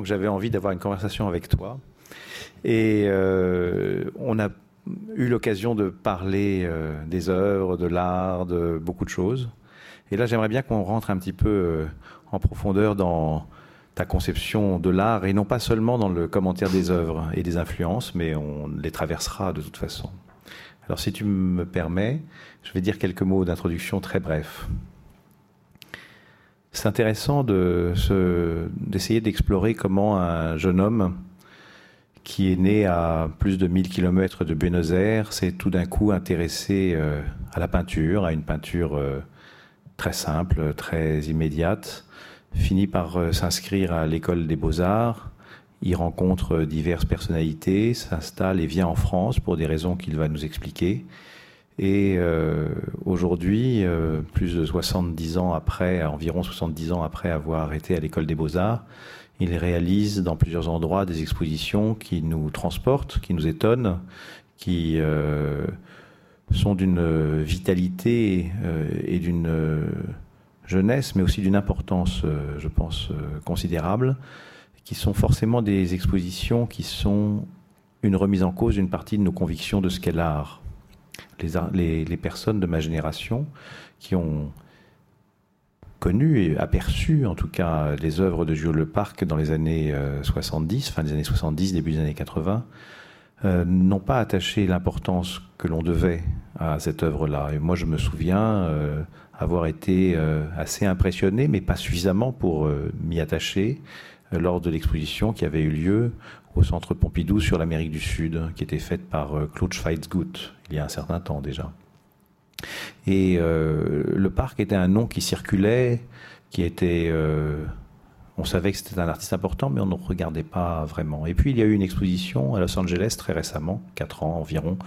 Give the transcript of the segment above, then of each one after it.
que j'avais envie d'avoir une conversation avec toi. Et on a eu l'occasion de parler des œuvres, de l'art, de beaucoup de choses. Et là, j'aimerais bien qu'on rentre un petit peu en profondeur dans ta conception de l'art et non pas seulement dans le commentaire des œuvres et des influences, mais on les traversera de toute façon. Alors si tu me permets, je vais dire quelques mots d'introduction très brefs. C'est intéressant d'essayer d'explorer comment un jeune homme qui est né à plus de 1000 km de Buenos Aires s'est tout d'un coup intéressé euh, à la peinture, à une peinture euh, très simple, très immédiate, finit par euh, s'inscrire à l'école des beaux-arts. Il rencontre diverses personnalités, s'installe et vient en France pour des raisons qu'il va nous expliquer. Et euh, aujourd'hui, euh, plus de 70 ans après, environ 70 ans après avoir été à l'école des beaux-arts, il réalise dans plusieurs endroits des expositions qui nous transportent, qui nous étonnent, qui sont d'une vitalité et d'une jeunesse, mais aussi d'une importance, euh, je pense, euh, considérable, qui sont forcément des expositions qui sont une remise en cause d'une partie de nos convictions de ce qu'est l'art. Les, personnes de ma génération qui ont connu et aperçu en tout cas les œuvres de Jules Leparc dans les années 70, euh, fin des années 70, début des années 80, n'ont pas attaché l'importance que l'on devait à cette œuvre-là. Et moi je me souviens avoir été euh, assez impressionné, mais pas suffisamment pour euh, m'y attacher euh, lors de l'exposition qui avait eu lieu au Centre Pompidou sur l'Amérique du Sud, qui était faite par Claude Schweizgut il y a un certain temps déjà. Et le parc était un nom qui circulait, qui était on savait que c'était un artiste important, mais on ne regardait pas vraiment. Et puis il y a eu une exposition à Los Angeles très récemment, quatre ans environ,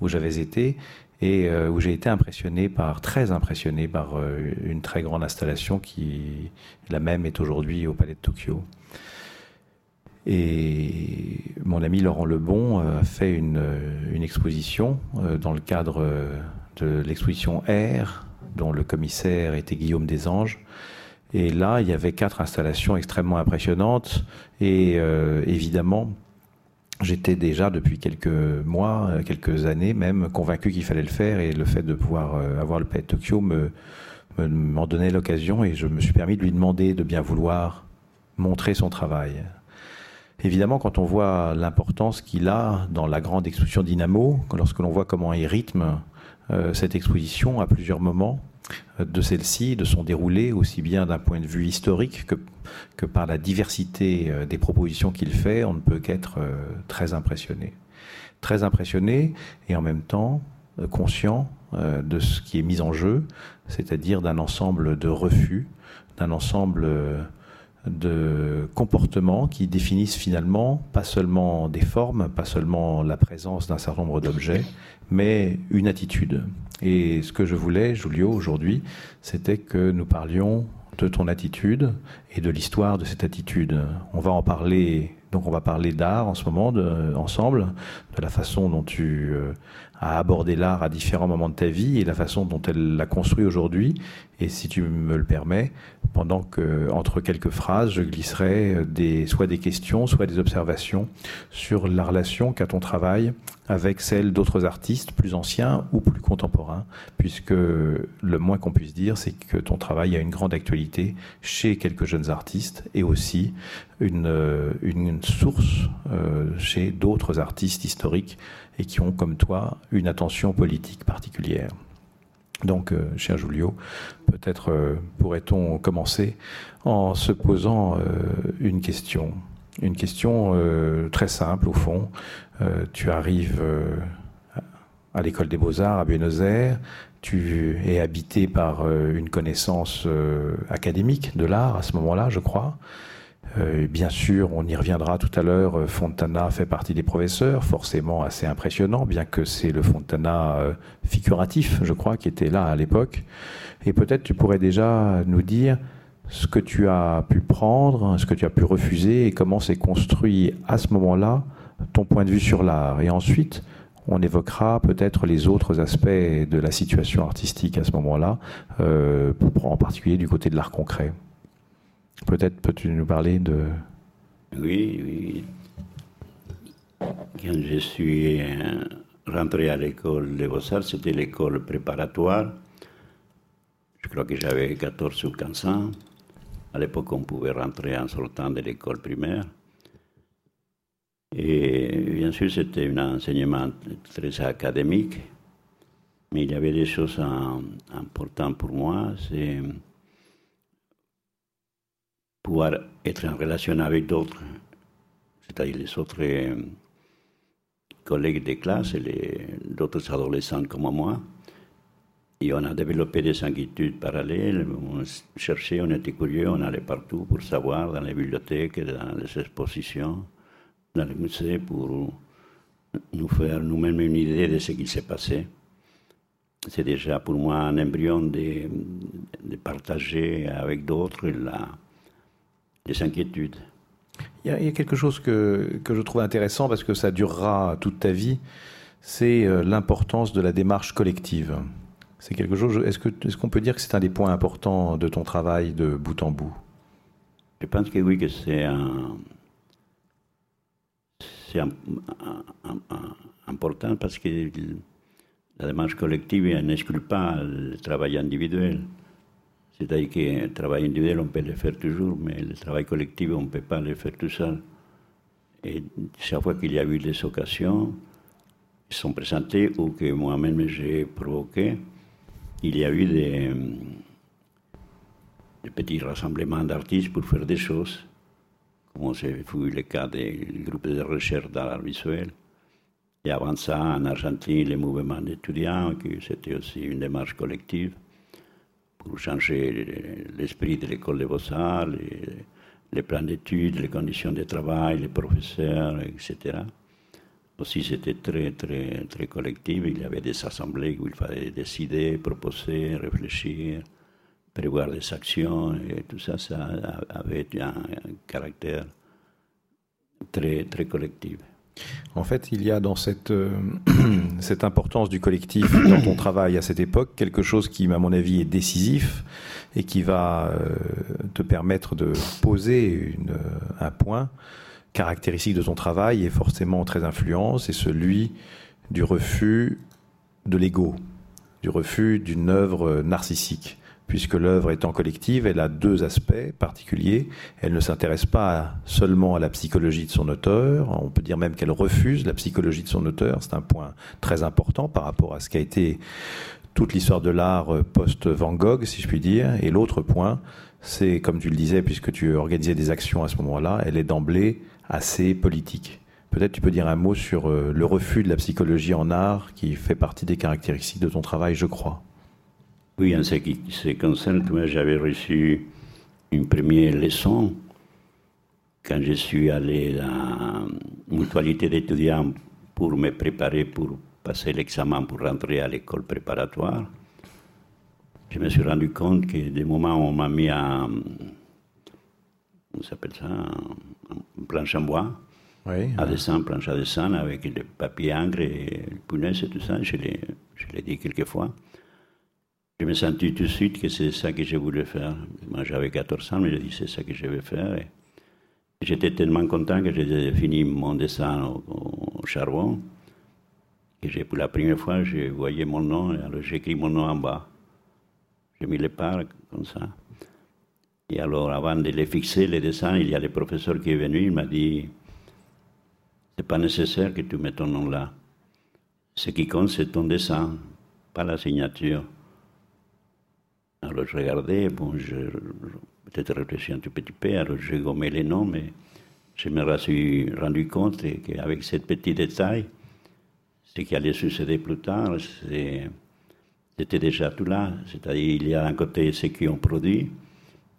où j'avais été, et euh, où j'ai été impressionné par, très impressionné par euh, une très grande installation qui, la même, est aujourd'hui au Palais de Tokyo. Et mon ami Laurent Lebon euh, a fait une, une exposition dans le cadre de l'exposition Air, dont le commissaire était Guillaume Desanges. Et là, il y avait quatre installations extrêmement impressionnantes et évidemment J'étais déjà depuis quelques mois, euh, quelques années même, convaincu qu'il fallait le faire et le fait de pouvoir euh, avoir le Palais Tokyo me, m'en donnait l'occasion et je me suis permis de lui demander de bien vouloir montrer son travail. Évidemment, quand on voit l'importance qu'il a dans la grande exposition Dynamo, lorsque l'on voit comment il rythme euh, cette exposition à plusieurs moments, de celle-ci, de son déroulé, aussi bien d'un point de vue historique que, par la diversité euh, des propositions qu'il fait, on ne peut qu'être euh, très impressionné. Très impressionné et en même temps euh, conscient de ce qui est mis en jeu, c'est-à-dire d'un ensemble de refus, d'un ensemble de comportements qui définissent finalement pas seulement des formes, pas seulement la présence d'un certain nombre d'objets, mais une attitude. Et ce que je voulais, Julio, aujourd'hui, c'était que nous parlions de ton attitude et de l'histoire de cette attitude. On va en parler, donc on va parler d'art en ce moment, ensemble, de la façon dont tu as abordé l'art à différents moments de ta vie et la façon dont elle l'a construit aujourd'hui. Et si tu me le permets, pendant que, entre quelques phrases, je glisserai des, soit des questions, soit des observations sur la relation qu'a ton travail avec celle d'autres artistes plus anciens ou plus contemporains, puisque le moins qu'on puisse dire, c'est que ton travail a une grande actualité chez quelques jeunes artistes et aussi une, une source euh, chez d'autres artistes historiques et qui ont, comme toi, une attention politique particulière. Donc, euh, cher Julio, peut-être euh, pourrait-on commencer en se posant une question. Une question très simple au fond. Euh, tu arrives euh, à l'école des beaux-arts à Buenos Aires, tu es habité par euh, une connaissance académique de l'art à ce moment-là, je crois. Bien sûr, on y reviendra tout à l'heure, Fontana fait partie des professeurs, forcément assez impressionnant, bien que c'est le Fontana figuratif, je crois, qui était là à l'époque. Et peut-être tu pourrais déjà nous dire ce que tu as pu prendre, ce que tu as pu refuser et comment s'est construit à ce moment-là ton point de vue sur l'art. Et ensuite, on évoquera peut-être les autres aspects de la situation artistique à ce moment-là, euh, en particulier du côté de l'art concret. Peut-être peux-tu nous parler de Oui, oui. Quand je suis rentré à l'école de Beaux-Arts, c'était l'école préparatoire. Je crois que j'avais 14 ou 15 ans. À l'époque, on pouvait rentrer en sortant de l'école primaire. Et bien sûr, c'était un enseignement très académique, mais il y avait des choses importantes pour moi. C'est pouvoir être en relation avec d'autres, c'est-à-dire les autres euh, collègues de classe et d'autres adolescents comme moi. Et on a développé des inquiétudes parallèles. On cherchait, on était curieux, on allait partout pour savoir, dans les bibliothèques, dans les expositions, dans les musées, pour nous faire nous-mêmes une idée de ce qui s'est passé. C'est déjà pour moi un embryon de, de partager avec d'autres la, les inquiétudes. Il y, a, quelque chose que, que, je trouve intéressant parce que ça durera toute ta vie, c'est euh, l'importance de la démarche collective. C'est quelque chose. Est-ce que est-ce qu'on peut dire que c'est un des points importants de ton travail de bout en bout? Je pense que oui, que c'est un, c'est important parce que la démarche collective n'exclut pas le travail individuel. C'est-à-dire que le travail individuel, on peut le faire toujours, mais le travail collectif, on ne peut pas le faire tout seul. Et chaque fois qu'il y a eu des occasions, qui sont présentées ou que moi-même j'ai provoquées, il y a eu des, petits rassemblements d'artistes pour faire des choses, comme c'est le cas des groupes de recherche d'art visuel. Et avant ça, en Argentine, les mouvements d'étudiants, c'était aussi une démarche collective pour changer l'esprit de l'école des beaux-arts, les, plans d'études, les conditions de travail, les professeurs, etc. Aussi, c'était très, très, très collectif. Il y avait des assemblées où il fallait décider, proposer, réfléchir, prévoir des actions, et tout ça, ça avait un, caractère très, très collectif. En fait, il y a dans cette, euh, cette importance du collectif dans ton travail à cette époque quelque chose qui, à mon avis, est décisif et qui va euh, te permettre de poser une, un point caractéristique de ton travail et forcément très influent, c'est celui du refus de l'ego, du refus d'une œuvre narcissique puisque l'œuvre étant collective, elle a deux aspects particuliers. Elle ne s'intéresse pas seulement à la psychologie de son auteur, on peut dire même qu'elle refuse la psychologie de son auteur, c'est un point très important par rapport à ce qu'a été toute l'histoire de l'art post-Van Gogh, si je puis dire. Et l'autre point, c'est, comme tu le disais, puisque tu organisais des actions à ce moment-là, elle est d'emblée assez politique. Peut-être tu peux dire un mot sur euh, le refus de la psychologie en art qui fait partie des caractéristiques de ton travail, je crois. Oui, en ce qui se concerne, moi j'avais reçu une première leçon quand je suis allé dans une mutualité d'étudiants pour me préparer pour passer l'examen pour rentrer à l'école préparatoire. Je me suis rendu compte que des moments où on m'a mis en, on s'appelle ça, en planche en bois, à dessin, planche à dessin, avec le papier ingres et le punaise et tout ça, je l'ai dit quelques fois. Je me sentis tout de suite que c'est ça que je voulais faire. Moi, j'avais 14 ans, mais je dit c'est ça que je vais faire. J'étais tellement content que j'ai fini mon dessin au, charbon. Et pour la première fois, je voyais mon nom, et alors j'ai écrit mon nom en bas. J'ai mis les parts comme ça. Et alors, avant de les fixer, les dessins, il y a le professeur qui est venu, il m'a dit C'est pas nécessaire que tu mettes ton nom là. Ce qui compte, c'est ton dessin, pas la signature. Alors je regardais, bon, je peut-être réfléchi un tout petit peu, alors j'ai gommé les noms, mais je me suis rendu compte qu'avec ce petit détail, ce qui allait succéder plus tard, c'était déjà tout là. C'est-à-dire, il y a d'un côté ceux qui ont produit,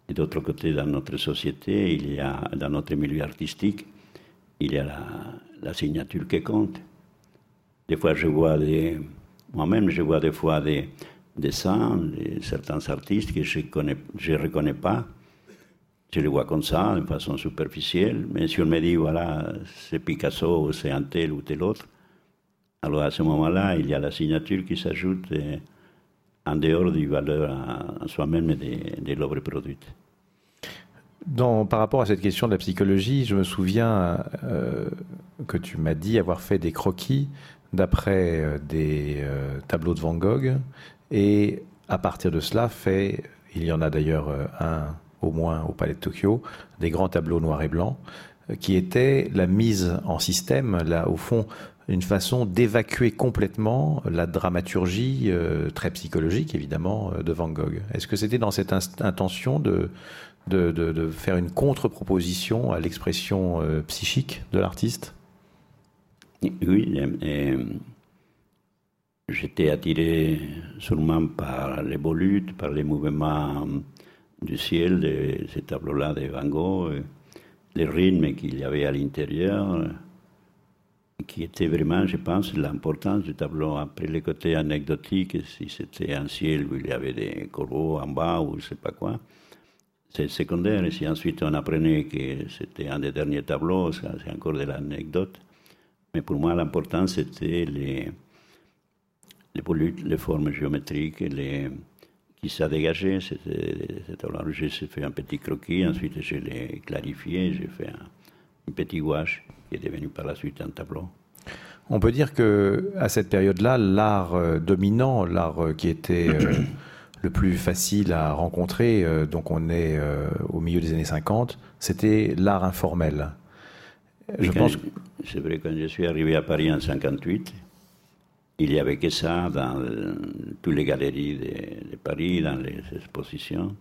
et d'autre côté, dans notre société, il y a, dans notre milieu artistique, il y a la, la signature qui compte. Des fois, je vois des. Moi-même, je vois des fois des, dessins de certains artistes que je ne reconnais pas. Je les vois comme ça, de façon superficielle. Mais si on me dit, voilà, c'est Picasso c'est un tel ou tel autre, alors à ce moment-là, il y a la signature qui s'ajoute en dehors du valeur à, soi-même de, de l'œuvre produite. Par rapport à cette question de la psychologie, je me souviens euh, que tu m'as dit avoir fait des croquis d'après euh, des euh, tableaux de Van Gogh et à partir de cela fait, il y en a d'ailleurs un au moins au Palais de Tokyo, des grands tableaux noirs et blancs qui étaient la mise en système, là au fond une façon d'évacuer complètement la dramaturgie très psychologique évidemment de Van Gogh. Est-ce que c'était dans cette intention de, de, faire une contre-proposition à l'expression euh, psychique de l'artiste? Oui, j'étais attiré sûrement par les volutes, par les mouvements du ciel de ces tableaux-là de Van Gogh, les rythmes qu'il y avait à l'intérieur, qui était vraiment, je pense, l'importance du tableau. Après, le côté anecdotique, si c'était un ciel où il y avait des coraux en bas ou je ne sais pas quoi, c'est secondaire. Et si ensuite on apprenait que c'était un des derniers tableaux, c'est encore de l'anecdote. Mais pour moi, l'important, c'était les, les volutes, les formes géométriques, les, qui s'est dégagé. C'était J'ai fait un petit croquis, ensuite je l'ai clarifié, j'ai fait un, petit gouache qui est devenu par la suite un tableau. On peut dire que à cette période-là, l'art euh, dominant, l'art euh, qui était euh, le plus facile à rencontrer, euh, donc on est euh, au milieu des années 50, c'était l'art informel. Je pense C'est vrai, quand je suis arrivé à Paris en 58, il n'y avait que ça dans toutes les galeries de, Paris, dans les expositions.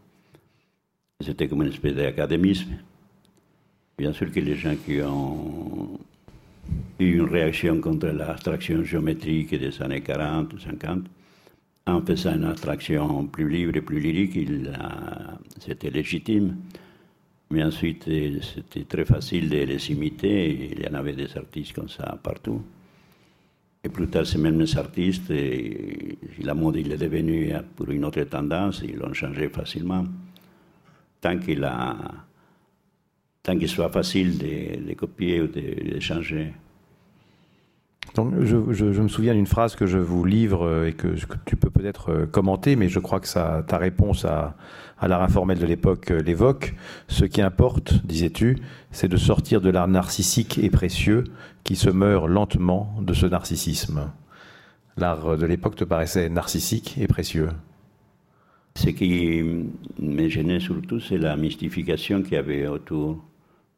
C'était comme une espèce d'académisme. Bien sûr que les gens qui ont eu une réaction contre l'abstraction géométrique des années 40, 50, en faisant une attraction plus libre et plus lyrique, c'était légitime. Mais ensuite, c'était très facile de les imiter. Il y en avait des artistes comme ça partout. Et plus tard, ces mêmes artistes, la mode il est devenu pour une autre tendance, ils l'ont changé facilement. Tant qu'il tant qu'il soit facile de copier ou de changer. Donc, je, je, je, me souviens d'une phrase que je vous livre euh, et que, que tu peux peut-être euh, commenter, mais je crois que ça, ta réponse à, à l'art informel de l'époque euh, l'évoque. Ce qui importe, disais-tu, c'est de sortir de l'art narcissique et précieux qui se meurt lentement de ce narcissisme. L'art de l'époque te paraissait narcissique et précieux. Ce qui me gênait surtout, c'est la mystification qu'il y avait autour.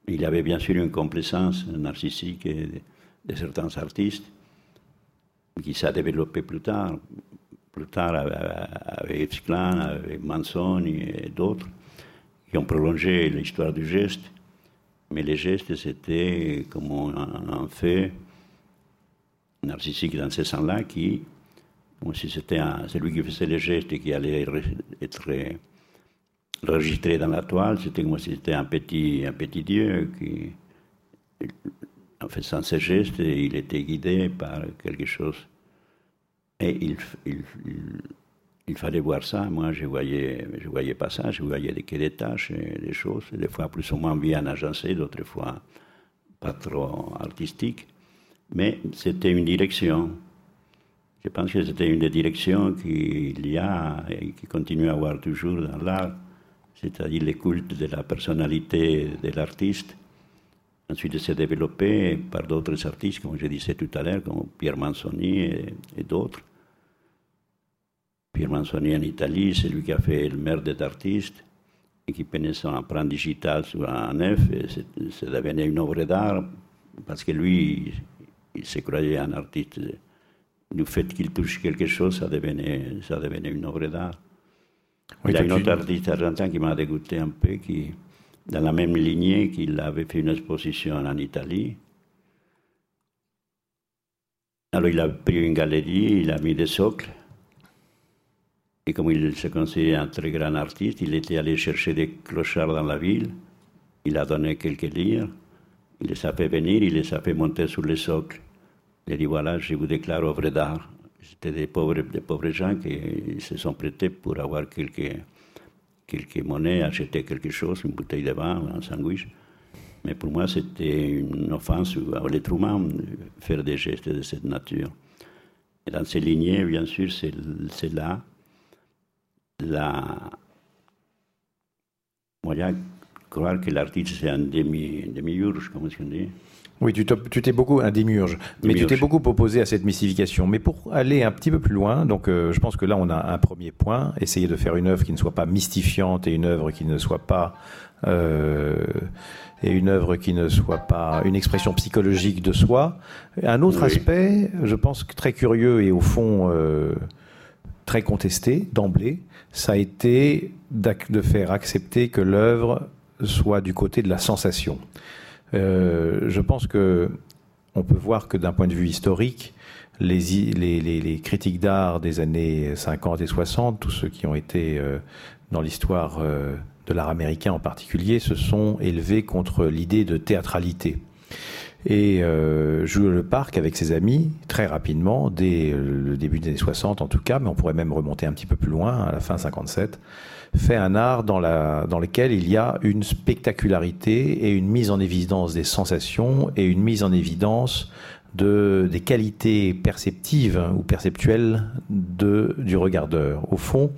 Il y avait bien sûr une complaisance narcissique. Et de certains artistes qui s'est développé plus tard, plus tard avec Klein, avec Manson et d'autres, qui ont prolongé l'histoire du geste. Mais les gestes, c'était comme un, fait narcissique dans ce sens-là, qui, comme si c'était celui qui faisait les gestes et qui allait être enregistré dans la toile, c'était comme si c'était un petit, un petit dieu qui en faisant ses gestes, il était guidé par quelque chose. Et il, fallait voir ça. Moi, je voyais, je voyais pas ça. Je voyais que des tâches, des choses, des fois plus ou moins bien agencées, d'autres fois pas trop artistiques. Mais c'était une direction. Je pense que c'était une des directions qu'il y a et qui continue à avoir toujours dans l'art, c'est-à-dire le culte de la personnalité de l'artiste Ensuite, s'est développé par d'autres artistes, comme je disais tout à l'heure, comme Pierre Manzoni et, d'autres. Pierre Manzoni en Italie, c'est lui qui a fait le maire des artistes et qui prenait son empreinte digitale sur un F. C'est devenu une œuvre d'art parce que lui, il, se croyait un artiste. Du fait qu'il touche quelque chose, ça devenait, ça devenait une œuvre d'art. il y a un autre artiste argentin qui m'a dégoûté un peu, qui, dans la même lignée qu'il avait fait une exposition en Italie. Alors il a pris une galerie, il a mis des socles. Et comme il se considérait un très grand artiste, il était allé chercher des clochards dans la ville. Il a donné quelques livres. Il les a fait venir, il les a fait monter sur les socles. Il a dit voilà, je vous déclare œuvre d'art. C'était des pauvres, des pauvres gens qui se sont prêtés pour avoir quelques quelques monnaies, acheter quelque chose, une bouteille de vin, un sandwich. Mais pour moi, c'était une offense à l'être humain de faire des gestes de cette nature. Et dans ces lignées, bien sûr, c'est là la. Moi, croire que l'artiste c'est un demi, demi-urge, comment est-ce qu'on dit oui, tu t'es beaucoup un démiurge, mais tu t'es beaucoup opposé à cette mystification. Mais pour aller un petit peu plus loin, donc euh, je pense que là on a un premier point, essayer de faire une œuvre qui ne soit pas mystifiante et une œuvre qui ne soit pas euh, et une œuvre qui ne soit pas une expression psychologique de soi. Un autre aspect, je pense très curieux et au fond euh, très contesté d'emblée, ça a été de faire accepter que l'œuvre soit du côté de la sensation. Euh, je pense que on peut voir que d'un point de vue historique, les, critiques d'art des années 50 et 60, tous ceux qui ont été euh, dans l'histoire euh, de l'art américain en particulier, se sont élevés contre l'idée de théâtralité. Et euh, Le Parc, avec ses amis, très rapidement, dès le début des années 60 en tout cas, mais on pourrait même remonter un petit peu plus loin, à la fin 57, fait un art dans, la, dans lequel il y a une spectacularité et une mise en évidence des sensations et une mise en évidence de, des qualités perceptives ou perceptuelles de, du regardeur. Au fond,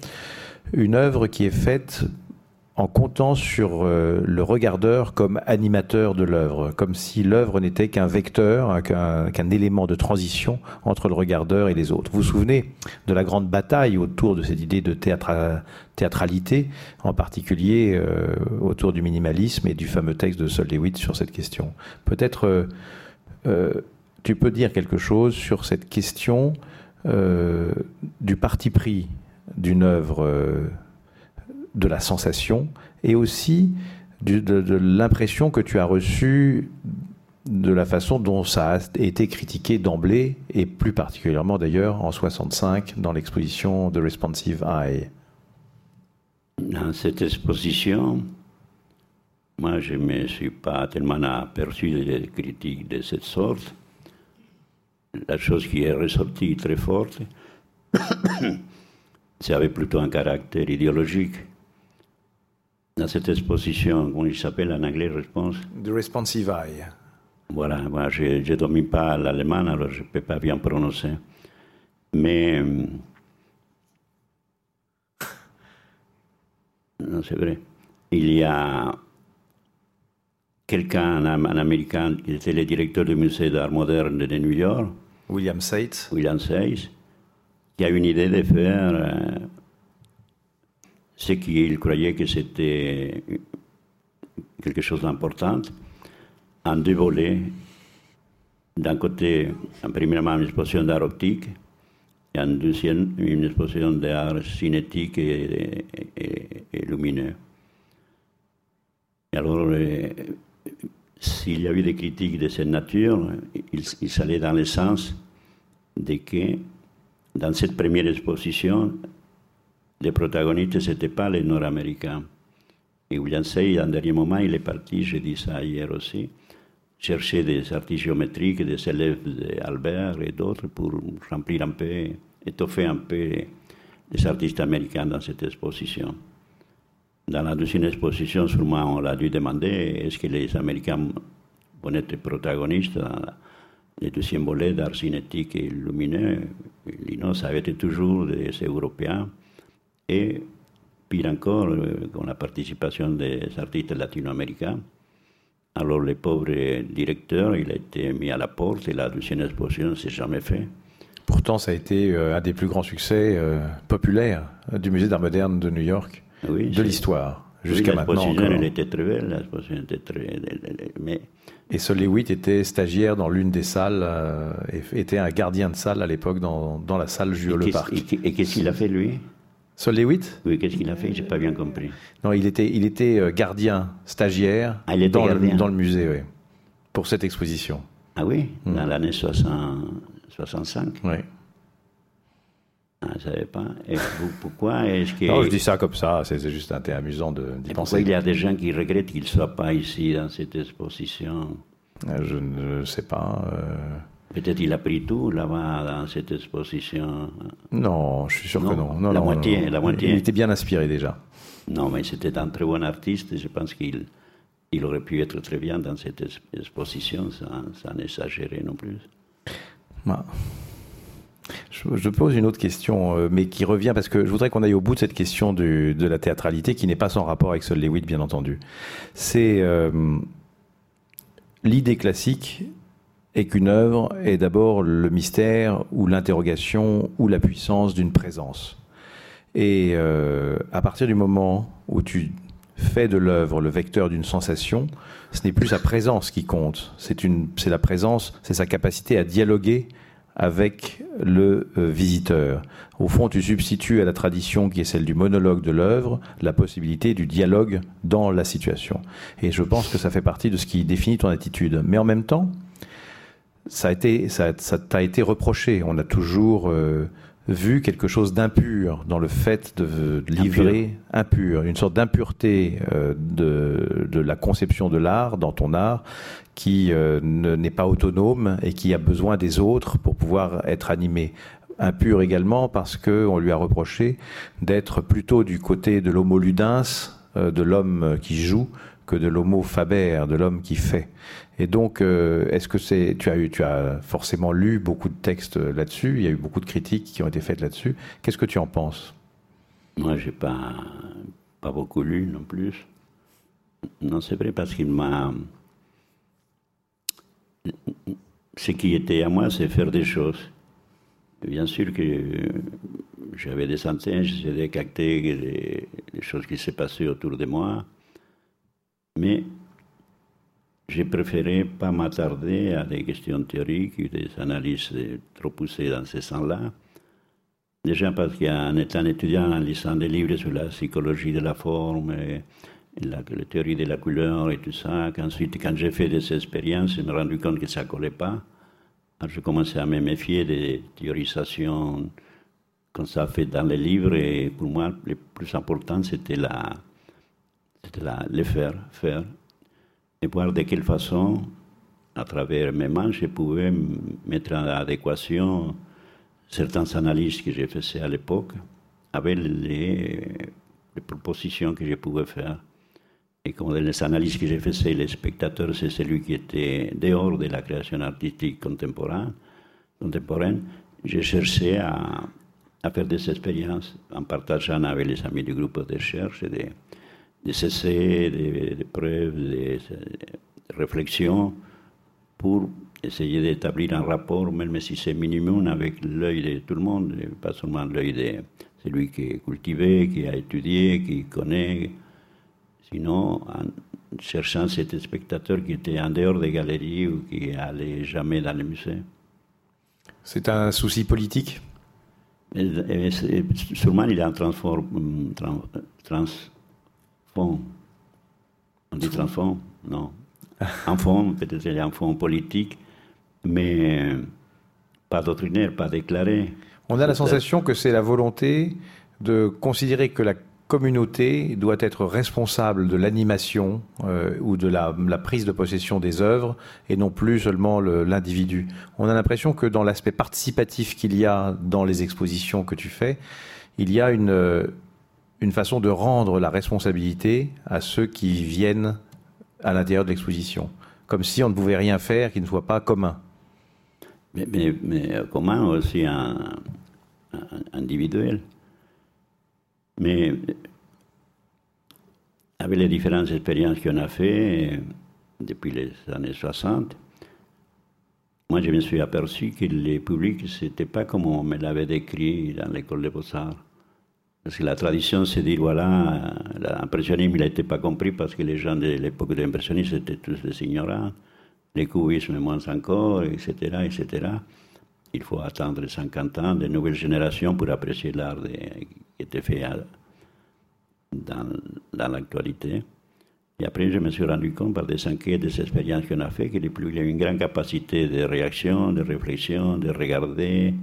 une œuvre qui est faite en comptant sur euh, le regardeur comme animateur de l'œuvre, comme si l'œuvre n'était qu'un vecteur, qu'un élément de transition entre le regardeur et les autres. Vous vous souvenez de la grande bataille autour de cette idée de théâtralité, en particulier euh, autour du minimalisme et du fameux texte de Sol Lewitt sur cette question. Peut-être euh, tu peux dire quelque chose sur cette question du parti pris d'une œuvre de la sensation et aussi de, l'impression que tu as reçue de la façon dont ça a été critiqué d'emblée, et plus particulièrement d'ailleurs en 65 dans l'exposition de Responsive Eye. Dans cette exposition, moi je ne me suis pas tellement aperçu des critiques de cette sorte. La chose qui est ressortie très forte, c'est plutôt un caractère idéologique dans cette exposition, comment il s'appelle en anglais, réponse The Responsive Eye. Voilà, moi je ne domine pas l'allemand, alors je ne peux pas bien prononcer. Mais. Euh, non, c'est vrai. Il y a quelqu'un, un, Américain, qui était le directeur du musée d'art moderne de New York. William Seitz. William Seitz, qui a une idée de faire. Euh, ce qu'il croyait que c'était quelque chose d'important, en deux volets. D'un côté, premièrement, une exposition d'art optique, et en deuxième, une exposition d'art cinétique et, lumineux. Et alors, euh, s'il y a eu des critiques de cette nature, il, il allait dans le sens de que dans cette première exposition, les protagonistes, ce n'étaient pas les Nord-Américains. Et William Say, en dernier moment, il est parti, j'ai dit ça hier aussi, chercher des artistes géométriques, des élèves d'Albert et d'autres pour remplir un peu, étoffer un peu les artistes américains dans cette exposition. Dans la deuxième exposition, sûrement, on l'a dû demander est-ce que les Américains vont être protagonistes dans le deuxième volet d'art cinétique et lumineux? Non, ça avait été toujours des Européens et pire encore, euh, con la participation des artistes latino-américains. Alors le pauvre directeur, il a été mis à la porte et la deuxième exposition ne s'est jamais fait. Pourtant, ça a été euh, un des plus grands succès euh, populaires du musée d'art moderne de New York de l'histoire. Jusqu'à oui, maintenant. L'exposition était très belle, l'exposition était très. Mais... Et Sol Lewitt était stagiaire dans l'une des salles, était un gardien de salle à l'époque dans, dans, la salle Jules Le Parc. Et qu'est-ce qu'il a fait lui? Sol Lewitt Oui, qu'est-ce qu'il a fait? J'ai pas bien compris. Non, il était, il était euh, gardien, stagiaire ah, il dans, Le, dans, Le, musée, oui, pour cette exposition. Ah oui? Hmm. Dans l'année 65 Oui. Ah, je ne savais pas. Et pourquoi est-ce que... Non, je dis ça comme ça, c'est juste un amusant d'y penser. Il y a des gens qui regrettent qu'il ne soit pas ici dans cette exposition? Euh, Je ne sais pas. Euh... Peut-être il a pris tout là-bas dans cette exposition. Non, je suis sûr que non. non la, non, moitié, la moitié. Il était bien inspiré déjà. Non, mais c'était un très bon artiste et je pense qu'il il aurait pu être très bien dans cette exposition sans, sans exagérer non plus. Bah. Je, pose une autre question, euh, mais qui revient parce que je voudrais qu'on aille au bout de cette question de la théâtralité, qui n'est pas sans rapport avec Sol Lewitt, bien entendu. C'est euh, l'idée classique est qu'une œuvre est d'abord le mystère ou l'interrogation ou la puissance d'une présence. Et euh, à partir du moment où tu fais de l'œuvre le vecteur d'une sensation, ce n'est plus sa présence qui compte, c'est la présence, c'est sa capacité à dialoguer avec le euh, visiteur. Au fond, tu substitues à la tradition qui est celle du monologue de l'œuvre la possibilité du dialogue dans la situation. Et je pense que ça fait partie de ce qui définit ton attitude. Mais en même temps, ça a été, ça, t'a été reproché. On a toujours euh, vu quelque chose d'impur dans le fait de, livrer impur. une sorte d'impureté euh, de, de, la conception de l'art dans ton art qui euh, n'est pas autonome et qui a besoin des autres pour pouvoir être animé. Impur également parce qu'on lui a reproché d'être plutôt du côté de l'homo ludens, euh, de l'homme qui joue, que de l'homo faber, de l'homme qui fait. Et donc, euh, est-ce que c'est, tu as eu, tu as forcément lu beaucoup de textes là-dessus? Il y a eu beaucoup de critiques qui ont été faites là-dessus. Qu'est-ce que tu en penses? Moi, j'ai pas pas beaucoup lu non plus. Non, c'est vrai parce qu'il m'a. Ce qui était à moi, c'est faire des choses. Bien sûr que j'avais des centaines, j'essayais de capter les, choses qui s'est passées autour de moi, mais j'ai préféré pas m'attarder à des questions théoriques ou des analyses trop poussées dans ce sens-là. Déjà parce qu'en étant étudiant, en lisant des livres sur la psychologie de la forme, la, théorie de la couleur et tout ça, qu'ensuite, quand j'ai fait des expériences, je me suis rendu compte que ça ne collait pas. Alors, je commençais à me méfier des théorisations qu'on ça fait dans les livres, et pour moi, le plus important, c'était la, la, le faire, faire et voir de quelle façon, à travers mes mains, je pouvais mettre en adéquation certaines analyses que j'ai faites à l'époque avec les, propositions que je pouvais faire. Et dans les analyses que j'ai faites, le spectateur, c'est celui qui était dehors de la création artistique contemporaine, contemporaine j'ai cherché à, faire des expériences en partageant avec les amis du groupe de recherche des essais, des, preuves, des, réflexions pour essayer d'établir un rapport, même si c'est minimum, avec l'œil de tout le monde, pas seulement l'œil de celui qui est cultivé, qui a étudié, qui connaît, sinon en cherchant cet spectateur qui était en dehors des galeries ou qui n'allait jamais dans les musées. C'est un souci politique? Sûrement, il est en transforme, trans, on dit transforme Non. Un fond, peut-être fond politique, mais pas doctrinaire, pas déclaré. On a la sensation que c'est la volonté de considérer que la communauté doit être responsable de l'animation euh, ou de la, prise de possession des œuvres et non plus seulement l'individu. On a l'impression que dans l'aspect participatif qu'il y a dans les expositions que tu fais, il y a une, une façon de rendre la responsabilité à ceux qui viennent à l'intérieur de l'exposition, comme si on ne pouvait rien faire qui ne soit pas commun. Mais, euh, commun aussi individuel. Mais avec les différentes expériences qu'on a fait depuis les années 60, moi je me suis aperçu que le public, c'était pas comme on me l'avait décrit dans l'école des beaux-arts. Parce que la tradition, c'est dire, voilà, l'impressionnisme, il été pas compris parce que les gens de l'époque de l'impressionnisme étaient tous des ignorants, les cubismes moins encore, etc., etc. Il faut attendre 50 ans de nouvelles générations pour apprécier l'art qui était fait dans, dans l'actualité. Et après, je me suis rendu compte par des enquêtes, des expériences qu'on a fait, qu'il y a une grande capacité de réaction, de réflexion, de regarder,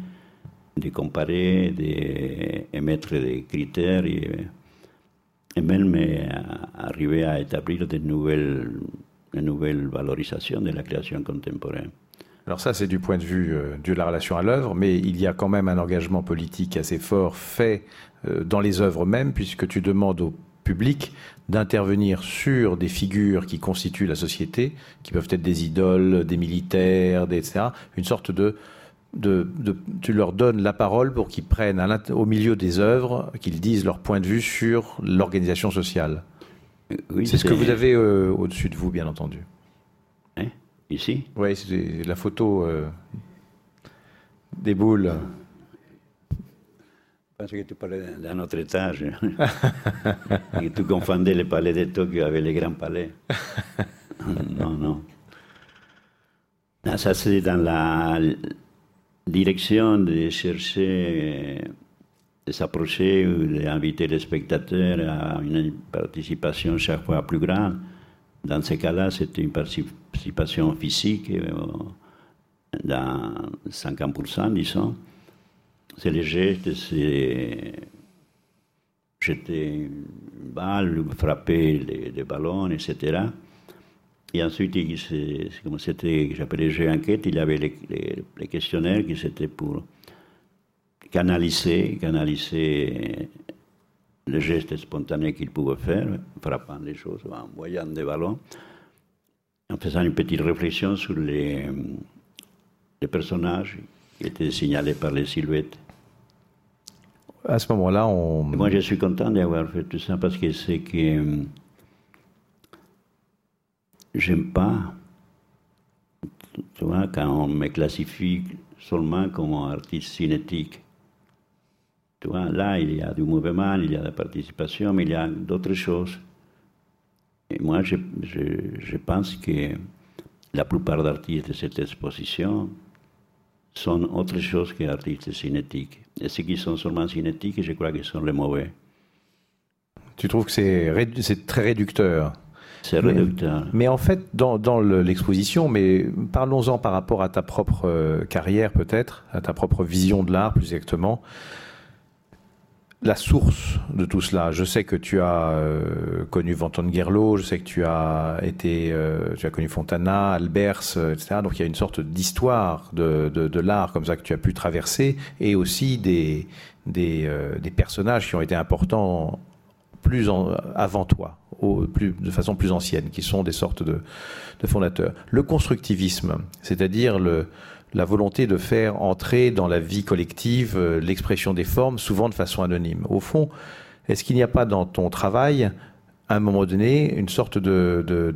de comparer, d'émettre des critères et, même arriver à établir de nouvelles, de nouvelles valorisations de la création contemporaine. Alors ça, c'est du point de vue euh, de la relation à l'œuvre, mais il y a quand même un engagement politique assez fort fait euh, dans les œuvres même, puisque tu demandes au public d'intervenir sur des figures qui constituent la société, qui peuvent être des idoles, des militaires, etc. Une sorte de de, tu leur donnes la parole pour qu'ils prennent au milieu des œuvres, qu'ils disent leur point de vue sur l'organisation sociale. Oui, c'est ce que vous avez euh, au-dessus de vous, bien entendu. Hein? Ici? Oui, c'est la photo euh, des boules. Je pense que tu parlais d'un autre étage. tu confondais le palais de Tokyo avec les grands palais. non, non. ça, c'est dans la direction de chercher, de s'approcher ou d'inviter les spectateurs à une participation chaque fois plus grande. Dans ce cas-là, c'est une participation physique euh, dans 50%, disons. C'est les gestes, c'est jeter une balle, frapper des ballons, etc. Et ensuite, comme c'était, j'appelais jeu enquête, il y avait les, questionnaires qui c'était pour canaliser, canaliser les gestes spontanés qu'il pouvait faire, frappant les choses, envoyant des ballons, en faisant une petite réflexion sur les, les personnages qui étaient signalés par les silhouettes. À ce moment-là, on. moi, je suis content d'avoir fait tout ça parce que c'est que j'aime pas, tu vois, quand on me classifie seulement comme artiste cinétique. Tu vois, là, il y a du mouvement, il y a de la participation, mais il y a d'autres choses. Et moi, je, je, pense que la plupart d'artistes de cette exposition sont autre chose que artistes cinétiques. Et ceux qui sont seulement cinétiques, je crois qu'ils sont les mauvais. Tu trouves que c'est très réducteur? C'est réducteur. Mais, en fait, dans, dans l'exposition, mais parlons-en par rapport à ta propre euh, carrière peut-être, à ta propre vision de l'art plus exactement. La source de tout cela, je sais que tu as euh, connu Vanton Gerlo, je sais que tu as été, euh, tu as connu Fontana, Albers, etc. Donc il y a une sorte d'histoire de, de, de l'art comme ça que tu as pu traverser, et aussi des des, des personnages qui ont été importants plus avant toi, de façon plus ancienne, qui sont des sortes de, fondateurs. Le constructivisme, c'est-à-dire la volonté de faire entrer dans la vie collective euh, l'expression des formes, souvent de façon anonyme. Au fond, est-ce qu'il n'y a pas dans ton travail à un moment donné une sorte de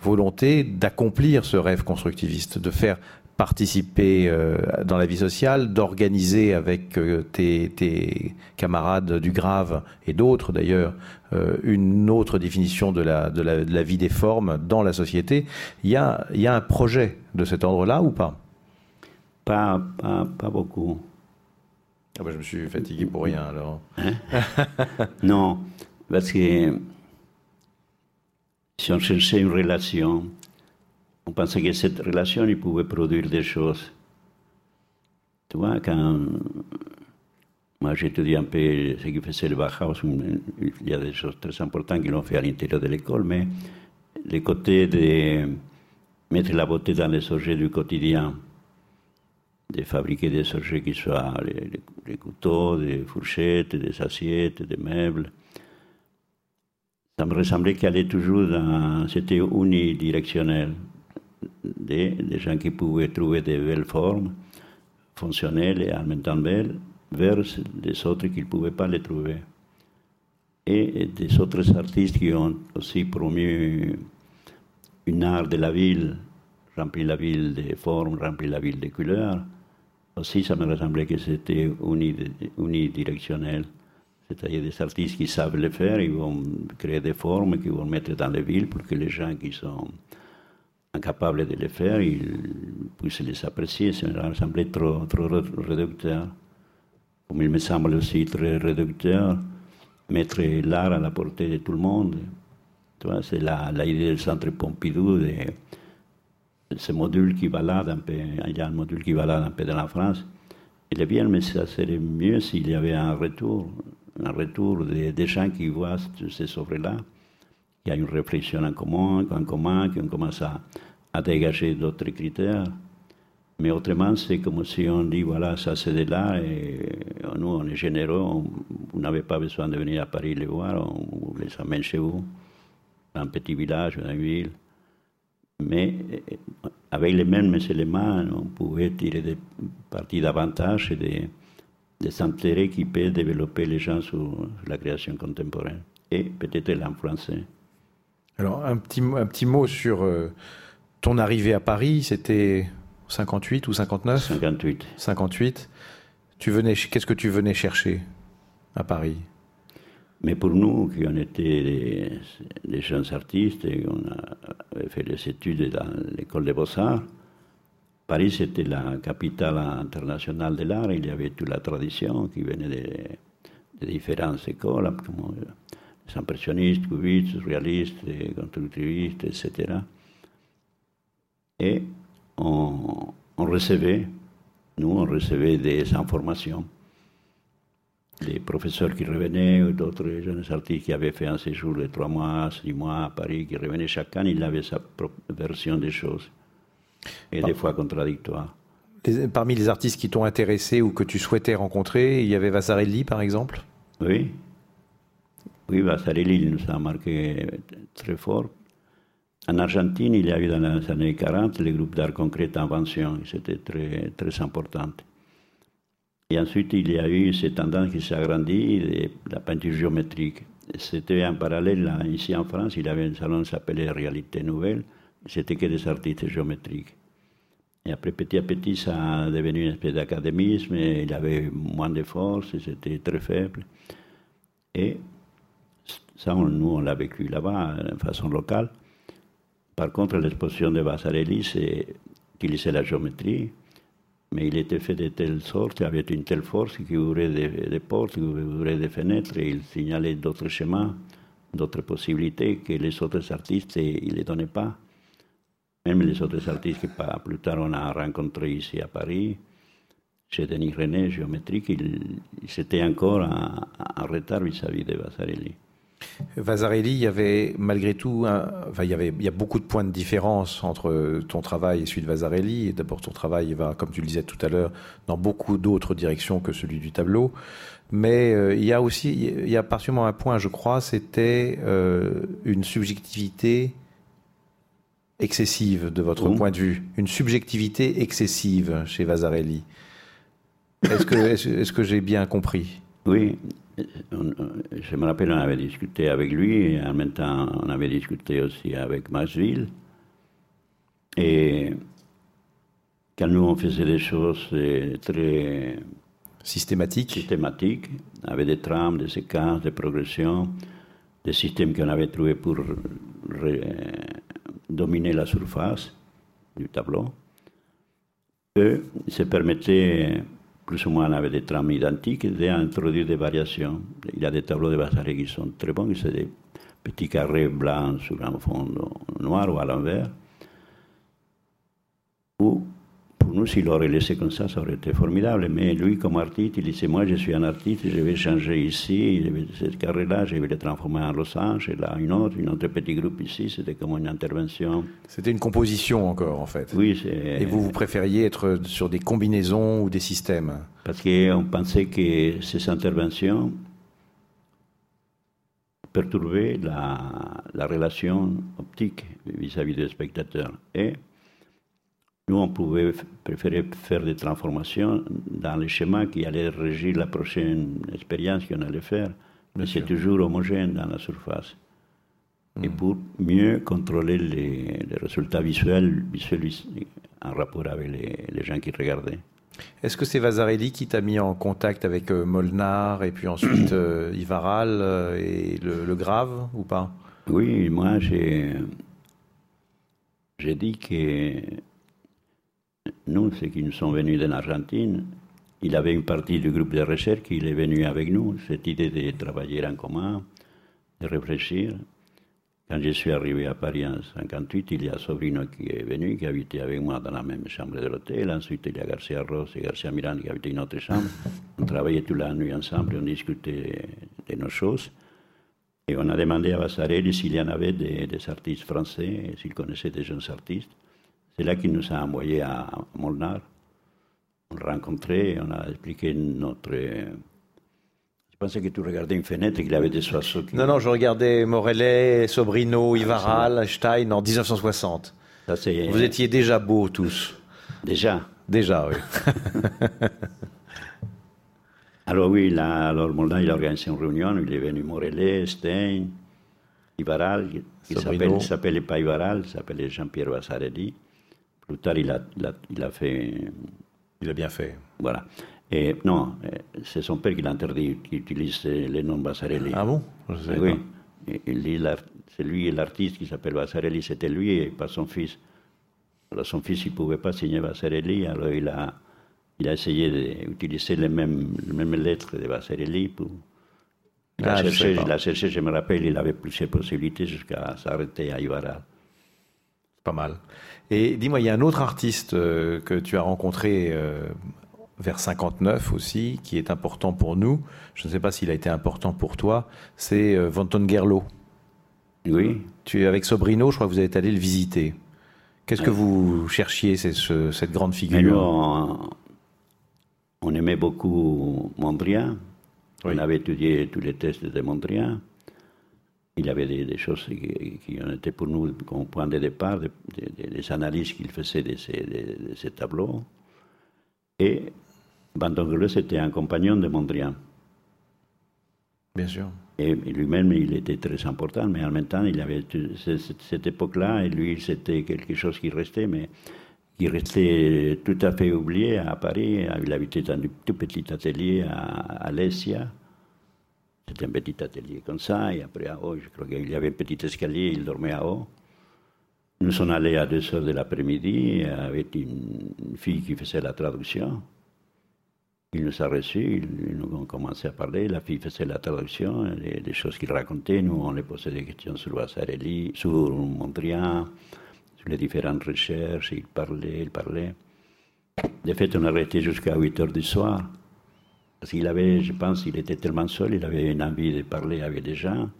volonté d'accomplir ce rêve constructiviste, de faire participer euh, dans la vie sociale, d'organiser avec euh, tes, camarades du Grave et d'autres d'ailleurs euh, une autre définition de la, de, la, vie des formes dans la société. Il y a, il y a un projet de cet ordre-là ou pas? Pas, pas, pas beaucoup. Ah bah, je me suis fatigué pour rien alors. Hein? Non, parce que si on cherchait une relation on pensait que cette relation il pouvait produire des choses. Tu vois, quand moi j'étudie un peu ce qui faisait le Bauhaus, il y a des choses très importantes qu'ils ont fait à l'intérieur de l'école, mais le côté de mettre la beauté dans les objets du quotidien, de fabriquer des objets qui soient les, couteaux, des fourchettes, des assiettes, des meubles. Ça me ressemblait qu'elle allait toujours dans. C'était unidirectionnel des, gens qui pouvaient trouver des belles formes fonctionnelles et en même temps belles vers des autres qui ne pouvaient pas les trouver. Et des autres artistes qui ont aussi promu une art de la ville, rempli la ville de formes, rempli la ville de couleurs. Aussi, ça me ressemblait que c'était unidirectionnel. C'est-à-dire des artistes qui savent le faire, ils vont créer des formes qu'ils vont mettre dans les villes pour que les gens qui sont incapable de le faire, il puisse les apprécier. Ça me semblait trop, trop réducteur. Comme il me semble aussi très réducteur, mettre l'art à la portée de tout le monde. c'est l'idée du centre Pompidou, de, ce module qui balade un peu, il y a un module qui balade un peu dans la France. Il est bien, mais ça serait mieux s'il y avait un retour, un retour des, des gens qui voient ces œuvres-là, qu'il y a une réflexion en commun, en commun, qu'on commence à, dégager d'autres critères. Mais autrement, c'est comme si on dit, voilà, ça c'est de là, et nous, on est généreux, vous n'avez pas besoin de venir à Paris les voir, on les amène chez vous, dans un petit village, dans une ville. Mais avec les mêmes éléments, on pouvait tirer des parties d'avantages et des, des intérêts qui peuvent développer les gens sur la création contemporaine et peut-être l'influencer. Alors, un petit, un petit mot sur euh, ton arrivée à Paris, c'était 58 ou 59 58. 58. Tu venais, qu'est-ce que tu venais chercher à Paris? Mais pour nous, qui on était des, jeunes artistes et on avait fait des études dans l'école des beaux-arts, Paris c'était la capitale internationale de l'art. Il y avait toute la tradition qui venait de, différentes écoles, comme les impressionnistes, cubistes, réalistes, constructivistes, etc. Et on, recevait, nous, on recevait des informations des professeurs qui revenaient, ou d'autres jeunes artistes qui avaient fait un séjour de trois mois, six mois à Paris, qui revenaient année, il avait sa propre version des choses, et des fois contradictoires. parmi les artistes qui t'ont intéressé ou que tu souhaitais rencontrer, il y avait Vasarelli, par exemple? Oui. Oui, Vasarelli il nous a marqué très fort en Argentine, il y a eu dans les années 40 le groupe d'art concret Invention, c'était très, très important. Et ensuite, il y a eu cette tendance qui s'est agrandie la peinture géométrique. C'était en parallèle, ici en France, il y avait un salon qui s'appelait Réalité Nouvelle, c'était que des artistes géométriques. Et après, petit à petit, ça a devenu une espèce d'académisme, il avait moins de force, c'était très faible. Et ça, nous, on l'a vécu là-bas, de façon locale. Par contre, l'exposition de Vasarely utilisait la géométrie, mais il était fait de telle sorte, avait une telle force qui ouvrait des, portes, qui ouvrait des fenêtres, et il signalait d'autres chemins, d'autres possibilités que les autres artistes ne les donnaient pas. Même les autres artistes que plus tard on a rencontrés ici à Paris, chez Denis René, géométrique, ils, étaient encore en, retard vis-à-vis de Vasarely. Vasarely, il y avait malgré tout, enfin, il y avait, il y a beaucoup de points de différence entre ton travail et celui de Vasarely. D'abord, ton travail va, comme tu le disais tout à l'heure, dans beaucoup d'autres directions que celui du tableau. Mais euh, il y a aussi, il y a particulièrement un point, je crois, c'était euh, une subjectivité excessive de votre point de vue, une subjectivité excessive chez Vasarely. Est-ce que, est-ce que j'ai bien compris? Oui, je me rappelle, on avait discuté avec lui, et en même temps, on avait discuté aussi avec Masville. Et quand nous, on faisait des choses euh, très systématiques, systématiques avec des trames, des séquences, des progressions, des systèmes qu'on avait trouvés pour dominer la surface du tableau, eux se permettaient plus ou moins avec des trames identiques, d'introduire des variations. Il y a des tableaux de Vasarely qui sont très bons, c'est des petits carrés blancs sur un fond noir ou à l'envers. Nous, s'il aurait laissé comme ça, ça aurait été formidable. Mais lui, comme artiste, il disait Moi, je suis un artiste, je vais changer ici, ce carré-là, je vais le transformer en losange, et là, une autre, une autre petit groupe ici. C'était comme une intervention. C'était une composition encore, en fait. Oui, Et vous, vous préfériez être sur des combinaisons ou des systèmes? Parce qu'on pensait que ces interventions perturbaient la, la relation optique vis-à-vis -vis des spectateurs. Et nous, on pouvait préférer faire des transformations dans les schémas qui allaient régir la prochaine expérience qu'on allait faire. Mais c'est toujours homogène dans la surface. Et hmm. pour mieux contrôler les, résultats visuels, visuels, en rapport avec les, gens qui regardaient. Est-ce que c'est Vasarely qui t'a mis en contact avec euh, Molnar et puis ensuite euh, Ivaral euh, et le, Grave ou pas? Oui, moi j'ai dit que nous, ceux qui nous sont venus de l'Argentine, il avait une partie du groupe de recherche qui est venu avec nous, cette idée de travailler en commun, de réfléchir. Quand je suis arrivé à Paris en 1958, il y a Sobrino qui est venu, qui habitait avec moi dans la même chambre de l'hôtel. Ensuite, il y a Garcia Ross et Garcia Miranda qui habitaient une autre chambre. On travaillait toute la nuit ensemble, on discutait de nos choses. Et on a demandé à Vasarely s'il y en avait des artistes français, s'il connaissait des jeunes artistes. C'est là qu'il nous a envoyés à Molnar. On l'a rencontré, on a expliqué notre. Je pensais que tu regardais une fenêtre et qu'il avait des oiseaux. Non, non, je regardais Morellet, Sobrino, Ivaral, Stein en 1960. Vous étiez déjà beaux tous. Déjà. Déjà, oui. alors oui, là, alors Moldan, il a organisé une réunion, il est venu Morellet, Stein, Ibaral, qui s'appelle pas Ibaral, il s'appelle Jean-Pierre Vassarelli. Plus tard, il a, il a, fait... Il a bien fait. Voilà. Et non, c'est son père qui l'a interdit d'utiliser le nom Vassarelli. Ah bon? Oui. C'est lui l'artiste qui s'appelle Vassarelli, c'était lui et pas son fils. Alors son fils, il ne pouvait pas signer Vassarelli, alors il a, il a essayé d'utiliser les mêmes, les mêmes lettres de Vassarelli pour, il, a cherché, cherché, je me rappelle, il avait plusieurs possibilités jusqu'à s'arrêter à Ibarra. Pas mal. Et dis-moi, il y a un autre artiste euh, que tu as rencontré euh, vers 59 aussi, qui est important pour nous. Je ne sais pas s'il a été important pour toi. C'est euh, Vanton Gerlo. Oui. Tu es avec Sobrino, je crois que vous êtes allé le visiter. Qu'est-ce que vous cherchiez, cette grande figure? On, on, aimait beaucoup Mondrian. On avait étudié tous les tests de Mondrian. Il y avait des, choses qui, qui, étaient pour nous comme point de départ, des, analyses qu'il faisait de ces, tableaux. Et Banton c'était un compagnon de Mondrian. Bien sûr. Et lui-même, il était très important, mais en même temps, il avait cette époque-là, et lui, c'était quelque chose qui restait, mais qui restait tout à fait oublié à Paris. Il habitait dans un tout petit atelier à Alessia. C'était un petit atelier comme ça, et après à haut, je crois qu'il y avait un petit escalier, il dormait à haut. Nous sommes allés à 2 heures de l'après-midi avec une fille qui faisait la traduction. Il nous a reçus, nous avons commencé à parler, la fille faisait la traduction, les, choses qu'il racontait, nous on lui posait des questions sur Vasarely, sur Mondrian, les différentes recherches, il parlait, il parlait. De fait, on a arrêté jusqu'à 8 heures du soir. Parce qu'il avait, je pense, il était tellement seul, il avait une envie de parler avec des gens.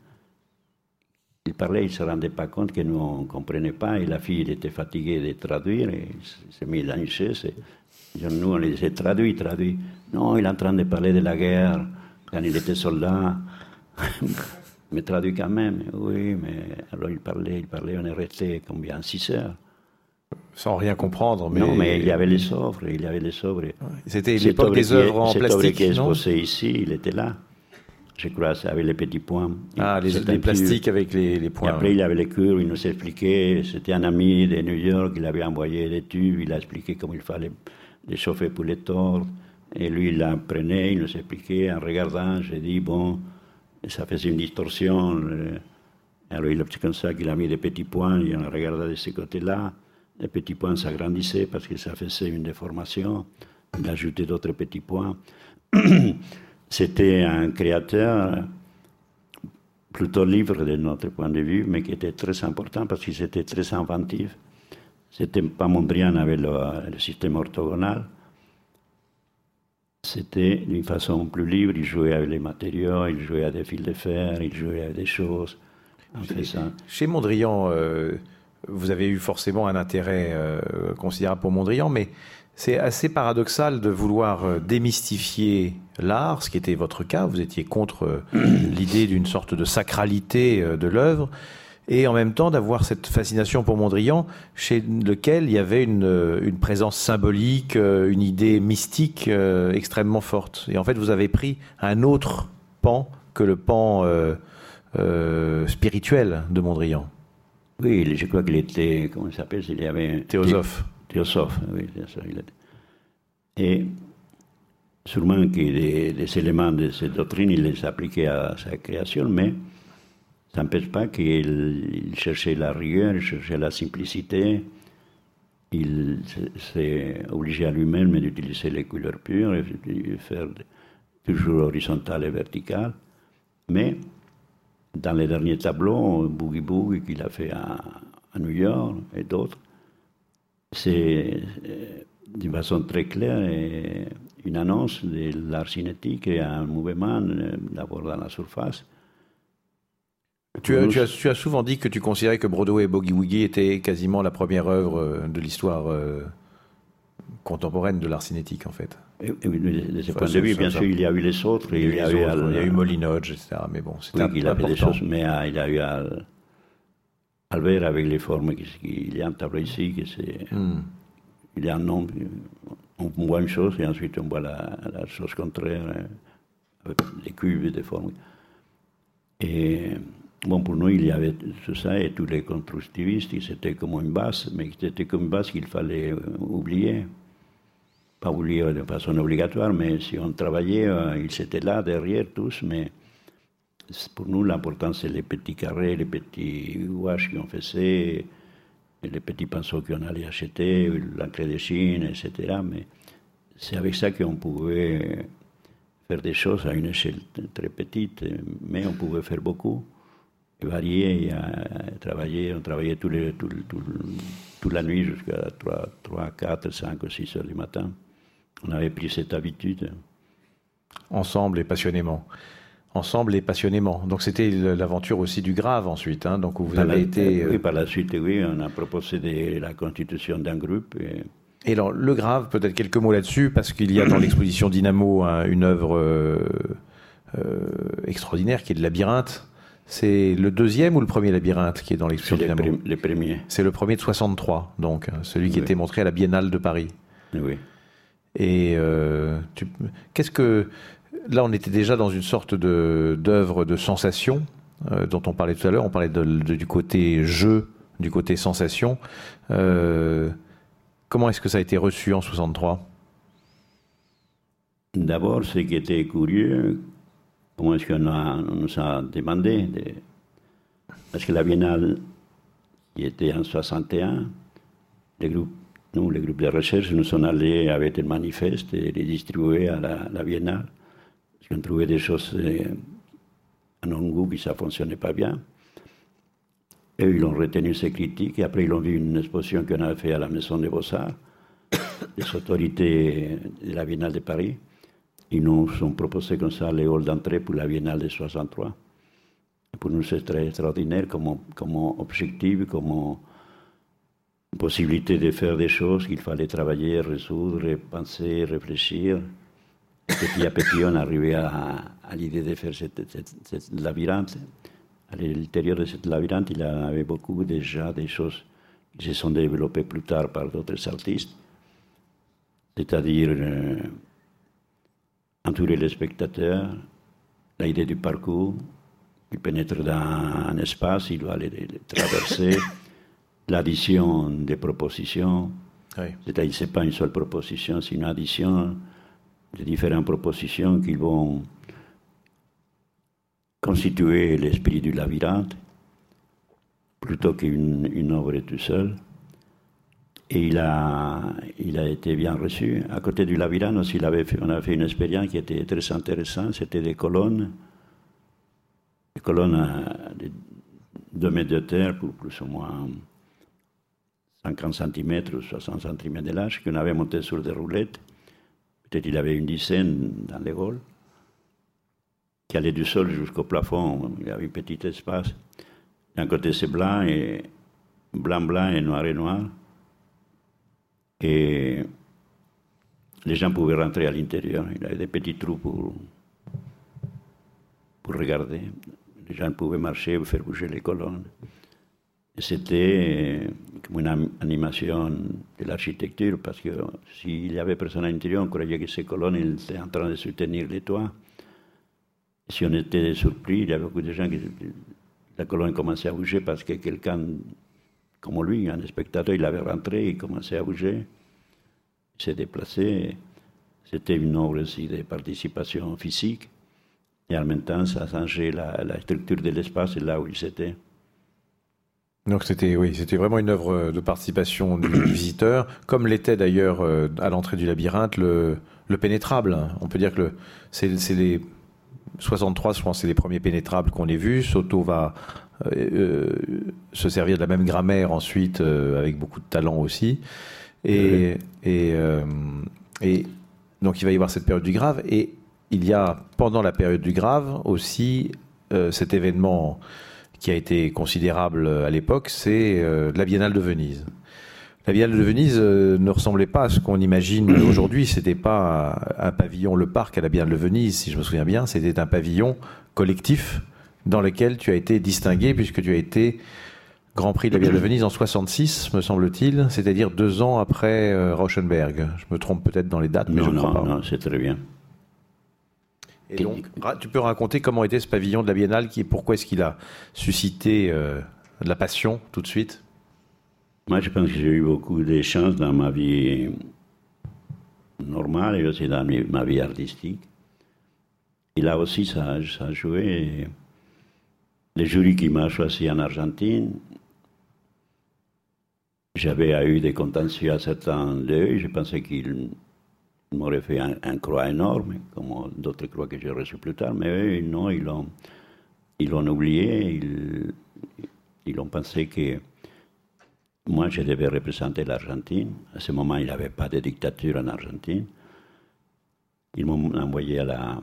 Il parlait, il ne se rendait pas compte que nous, on ne comprenait pas. Et la fille, elle était fatiguée de traduire. Et il s'est mis dans une chaise. nous, on lui disait traduit, traduit. Non, il est en train de parler de la guerre quand il était soldat. Mais traduit quand même, oui, mais alors il parlait, il parlait, on est resté combien Six heures? Sans rien comprendre, mais... Non, mais il y avait les œuvres, il y avait les œuvres. C'était l'époque des œuvres en plastique, qui non ici, il était là. Je crois, avec les petits points. Ah, les, les plastiques avec les, les points. Et après, il avait les cours, il nous expliquait, c'était un ami de New York, il avait envoyé des tubes, il a expliqué comment il fallait les chauffer pour les tordre. Et lui, il l'apprenait, il nous expliquait, en regardant, j'ai dit, bon, ça faisait une distorsion. Euh, alors il a comme ça qu'il a mis des petits points, il a regardé de ce côté-là. Les petits points s'agrandissaient parce que ça faisait une déformation. Il a ajouté d'autres petits points. C'était un créateur plutôt libre de notre point de vue, mais qui était très important parce qu'il était très inventif. C'était pas Mondrian avec le, le système orthogonal, c'était d'une façon plus libre. Il jouait avec les matériaux, il jouait avec des fils de fer, il jouait avec des choses. Chez Mondrian, euh, vous avez eu forcément un intérêt euh, considérable pour Mondrian, mais c'est assez paradoxal de vouloir euh, démystifier l'art, ce qui était votre cas. Vous étiez contre l'idée d'une sorte de sacralité de l'œuvre et en même temps d'avoir cette fascination pour Mondrian, chez lequel il y avait une, euh, une présence symbolique, euh, une idée mystique euh, extrêmement forte. Et en fait, vous avez pris un autre pan que le pan spirituel de Mondrian. Oui, je crois qu'il était, comment il s'appelle Il y avait Théosophe. Théosophe, oui, c'est ça. Et sûrement que des, des, éléments de cette doctrine, il les appliquait à sa création, mais ça n'empêche pas qu'il cherchait la rigueur, il cherchait la simplicité. Il s'est obligé à lui-même d'utiliser les couleurs pures et de faire toujours horizontal et vertical. Mais dans les derniers tableaux, Boogie Boogie qu'il a fait à, New York et d'autres, c'est euh, d'une façon très claire une annonce de l'art cinétique et un mouvement euh, d'abord dans la surface tu as, souvent dit que tu considérais que Broadway et Boogie Woogie étaient quasiment la première œuvre euh, de l'histoire euh, contemporaine de l'art cinétique, en fait. Et, de ce point de vue, bien sûr, il y a eu les autres. Il y, a, eu, il y a eu Molinodge, etc. Mais bon, c'était il a des choses, mais euh, il a eu Albert avec les formes qu'il y a un tableau ici, que c'est, hmm. il y a un nom, on voit une chose et ensuite on voit la, chose contraire, hein, avec les cubes des formes. Et bon, pour nous, il y avait tout ça et tous les constructivistes, c'était comme une base, mais c'était comme une base qu'il fallait euh, oublier. Pas oublier de façon obligatoire, mais si on travaillait, euh, ils étaient là derrière tous, mais pour nous, l'important, c'est les petits carrés, les petits gouaches qu'on faisait, les petits pinceaux qu'on allait acheter, l'encre de Chine, etc. Mais c'est avec ça qu'on pouvait faire des choses à une échelle très petite, mais on pouvait faire beaucoup, et varier, et travailler. On travaillait tout toute la nuit jusqu'à 3, 3, 4, 5 ou 6 heures du matin. On avait pris cette habitude. Ensemble et passionnément ensemble et passionnément. Donc c'était l'aventure aussi du Grave ensuite. Hein. donc vous avez été. Oui, euh, par la suite, oui, on a proposé la constitution d'un groupe. Et... alors le Grave, peut-être quelques mots là-dessus, parce qu'il y a dans l'exposition Dynamo une œuvre euh, euh, extraordinaire qui est le labyrinthe. C'est le deuxième ou le premier labyrinthe qui est dans l'exposition Dynamo Le premier. C'est le premier de 63, donc hein, celui qui était montré à la Biennale de Paris. Oui. Et qu'est-ce que là, on était déjà dans une sorte d'œuvre de, sensation euh, dont on parlait tout à l'heure. On parlait du côté jeu, du côté sensation. Euh, comment est-ce que ça a été reçu en 63 D'abord, ce qui était curieux, comment est-ce qu'on nous a demandé Parce que la Biennale, qui était en 61, les groupes, nous, les groupes de recherche, nous sommes allés avec un manifeste et les distribuer à la Biennale ont trouvé des choses euh, à nos goût qui ça fonctionnait pas bien. Et ils ont retenu ces critiques et après ils ont vu une exposition qu'on avait faite à la Maison des Beaux-Arts, les autorités de la Biennale de Paris. Ils nous ont proposé comme ça les halls d'entrée pour la Biennale de 63. pour nous, c'est extraordinaire comme, comme objectif, comme possibilité de faire des choses qu'il fallait travailler, résoudre, penser, réfléchir. Petit à petit, on arrivait à, à l'idée de faire cette, labyrinthe. À l'intérieur de cette labyrinthe, il y avait beaucoup déjà des choses qui se sont développées plus tard par d'autres artistes, c'est-à-dire euh, entourer les spectateurs, l'idée du parcours, il pénètre dans un espace, il va les, traverser, l'addition des propositions, c'est-à-dire ce n'est pas une seule proposition, c'est une addition de différentes propositions qui vont constituer l'esprit du labyrinthe plutôt qu'une une œuvre tout seul. Et il a, il a été bien reçu. À côté du labyrinthe aussi, il avait fait, on a fait une expérience qui était très intéressante. C'était des colonnes, des colonnes de 2 mètres de terre pour plus ou moins 50 cm ou 60 cm de large qu'on avait monté sur des roulettes. Peut-être il avait une dizaine dans les halls, qui allait du sol jusqu'au plafond. Il y avait un petit espace. D'un côté, c'est blanc, et blanc, blanc et noir et noir. Et les gens pouvaient rentrer à l'intérieur. Il y avait des petits trous pour, pour regarder. Les gens pouvaient marcher, faire bouger les colonnes. C'était comme une animation de l'architecture, parce que s'il y avait personne à l'intérieur, on croyait que ces colonnes étaient en train de soutenir les toits. si on était surpris, il y avait beaucoup de gens qui. La colonne commençait à bouger parce que quelqu'un, comme lui, un spectateur, il avait rentré, il commençait à bouger, il s'est déplacé. C'était une œuvre aussi de participation physique. Et en même temps, ça changé la, la structure de l'espace là où il s'était. Donc c'était oui, c'était vraiment une œuvre de participation du visiteur, comme l'était d'ailleurs euh, à l'entrée du labyrinthe le, le pénétrable. On peut dire que c'est les 63, je pense, c'est les premiers pénétrables qu'on ait vus. Soto va euh, euh, se servir de la même grammaire ensuite, avec beaucoup de talent aussi. Et, et, et, donc il va y avoir cette période du grave. Et il y a pendant la période du grave aussi cet événement qui a été considérable à l'époque, c'est euh, la Biennale de Venise. La Biennale de Venise euh, ne ressemblait pas à ce qu'on imagine aujourd'hui. C'était pas un, pavillon Le Parc à la Biennale de Venise, si je me souviens bien. C'était un pavillon collectif dans lequel tu as été distingué puisque tu as été Grand Prix de la Biennale de Venise en 66, me semble-t-il, c'est-à-dire deux ans après euh, Rauschenberg. Je me trompe peut-être dans les dates, mais non, je ne crois non, pas. non, c'est très bien. Et donc, tu peux raconter comment était ce pavillon de la Biennale, qui, pourquoi est-ce qu'il a suscité euh, de la passion tout de suite? Moi, je pense que j'ai eu beaucoup de chance dans ma vie normale et aussi dans ma vie artistique. Et là aussi, ça, ça a joué. Le jury qui m'a choisi en Argentine, j'avais eu des contentieux à certains d'eux. Je pensais qu'ils m'auraient fait un, un croix énorme, comme d'autres croix que j'ai reçues plus tard. Mais eux, non, ils l'ont, ils l'ont oublié. Ils, ils ont pensé que moi, je devais représenter l'Argentine. À ce moment, il n'y avait pas de dictature en Argentine. Ils m'ont envoyé à la,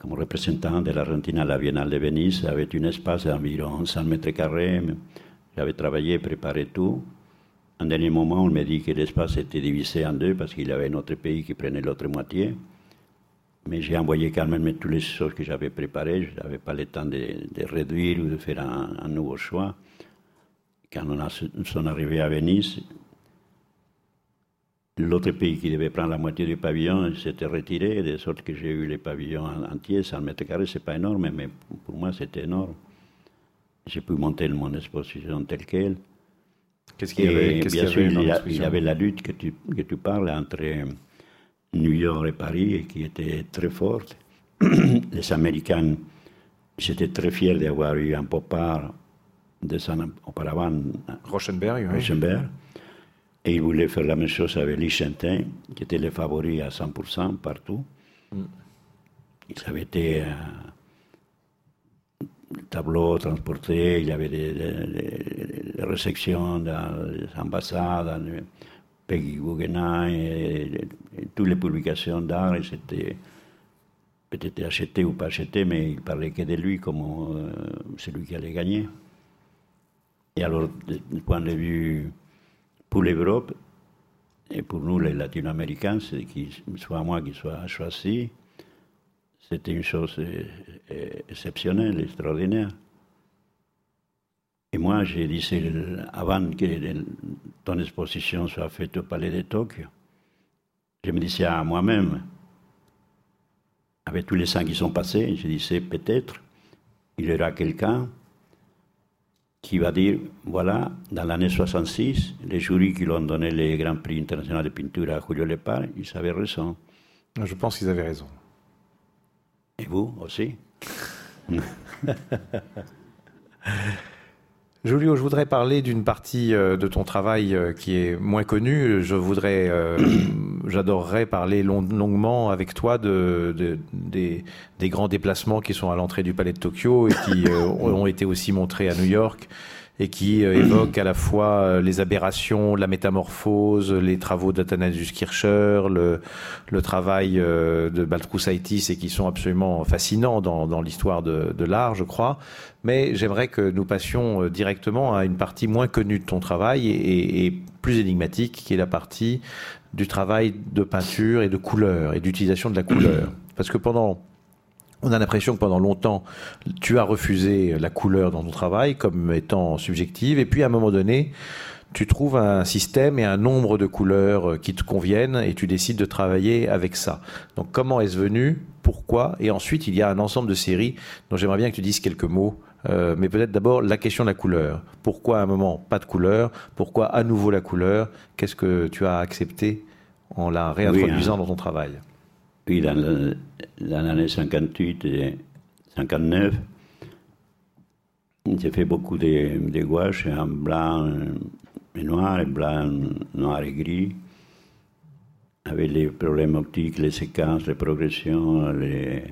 comme représentant de l'Argentine à la Biennale de Venise avec un espace d'environ 100 mètres carrés. J'avais travaillé, préparé tout. En dernier moment, on m'a dit que l'espace était divisé en deux parce qu'il y avait un autre pays qui prenait l'autre moitié. Mais j'ai envoyé quand même toutes les choses que j'avais préparées. Je n'avais pas le temps de, réduire ou de faire un, un nouveau choix. Quand on a, nous sommes arrivés à Venise, l'autre pays qui devait prendre la moitié du pavillon s'était retiré, de sorte que j'ai eu les pavillons entiers, 100 mètres carrés, c'est pas énorme, mais pour moi c'était énorme. J'ai pu monter mon exposition telle qu'elle. Qu'est-ce qu'il y avait, bien qu'il y avait sûr, il y, a- l'exposition il y avait la lutte que tu, que tu parles entre New York et Paris qui était très forte. Les Américains, j'étais très fier d'avoir eu un pop-art deux ans auparavant Rauschenberg, oui. Rosenberg. Et il voulait faire la même chose avec Liechtenstein, qui était le favori à 100% partout. Ils avaient été euh, le tableau transporté, il y avait des, des- réceptions dans les ambassades, dans le Peggy Guggenheim, toutes les publications d'art, c'était peut-être acheté ou pas acheté, mais il parlait que de lui comme euh, celui qui allait gagner. Et alors, du point de vue pour l'Europe, et pour nous les latino-américains, c'est qu'il soit moi qui soit choisi, c'était une chose exceptionnelle, extraordinaire. Et moi, j'ai dit, avant que ton exposition soit faite au Palais de Tokyo, je me disais à moi-même, avec tous les ans qui sont passés, je disais peut-être, il y aura quelqu'un qui va dire, voilà, dans l'année 66, les jurys qui l'ont donné le Grand Prix international de peinture à Julio Lepar, ils avaient raison. Je pense qu'ils avaient raison. Et vous aussi? Julio, je voudrais parler d'une partie euh, de ton travail euh, qui est moins connue. Je voudrais, euh, j'adorerais parler long- longuement avec toi de, de- des, des grands déplacements qui sont à l'entrée du Palais de Tokyo et qui euh, ont été aussi montrés à New York et qui euh, évoquent à la fois euh, les aberrations, la métamorphose, les travaux d'Athanasius Kircher, le, le travail euh, de Baltroussaitis et qui sont absolument fascinants dans, dans l'histoire de, de l'art, je crois. Mais j'aimerais que nous passions directement à une partie moins connue de ton travail et, et- et plus énigmatique, qui est la partie du travail de peinture et de couleur et d'utilisation de la couleur. Parce que pendant on a l'impression que pendant longtemps, tu as refusé la couleur dans ton travail comme étant subjective, et puis à un moment donné, tu trouves un système et un nombre de couleurs euh, qui te conviennent, et tu décides de travailler avec ça. Donc comment est-ce venu? Pourquoi? Et ensuite, il y a un ensemble de séries dont j'aimerais bien que tu dises quelques mots. Euh, mais peut-être d'abord la question de la couleur. Pourquoi à un moment pas de couleur? Pourquoi à nouveau la couleur? Qu'est-ce que tu as accepté en la réintroduisant hein. dans ton travail? Puis dans l'année 58 et 59, j'ai fait beaucoup de, de gouaches en blanc et noir, et blanc, noir et gris, avec les problèmes optiques, les séquences, les progressions, les,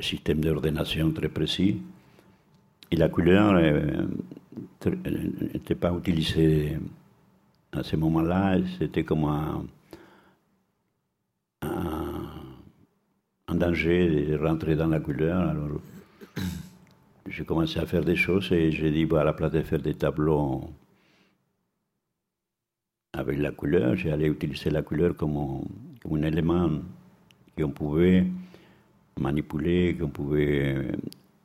systèmes d'ordination très précis. Et la couleur n'était pas utilisée à ce moment-là, c'était comme un, danger de rentrer dans la couleur. Alors, j'ai commencé à faire des choses et j'ai dit, à la place de faire des tableaux avec la couleur, j'allais utiliser la couleur comme un élément qu'on pouvait manipuler, qu'on pouvait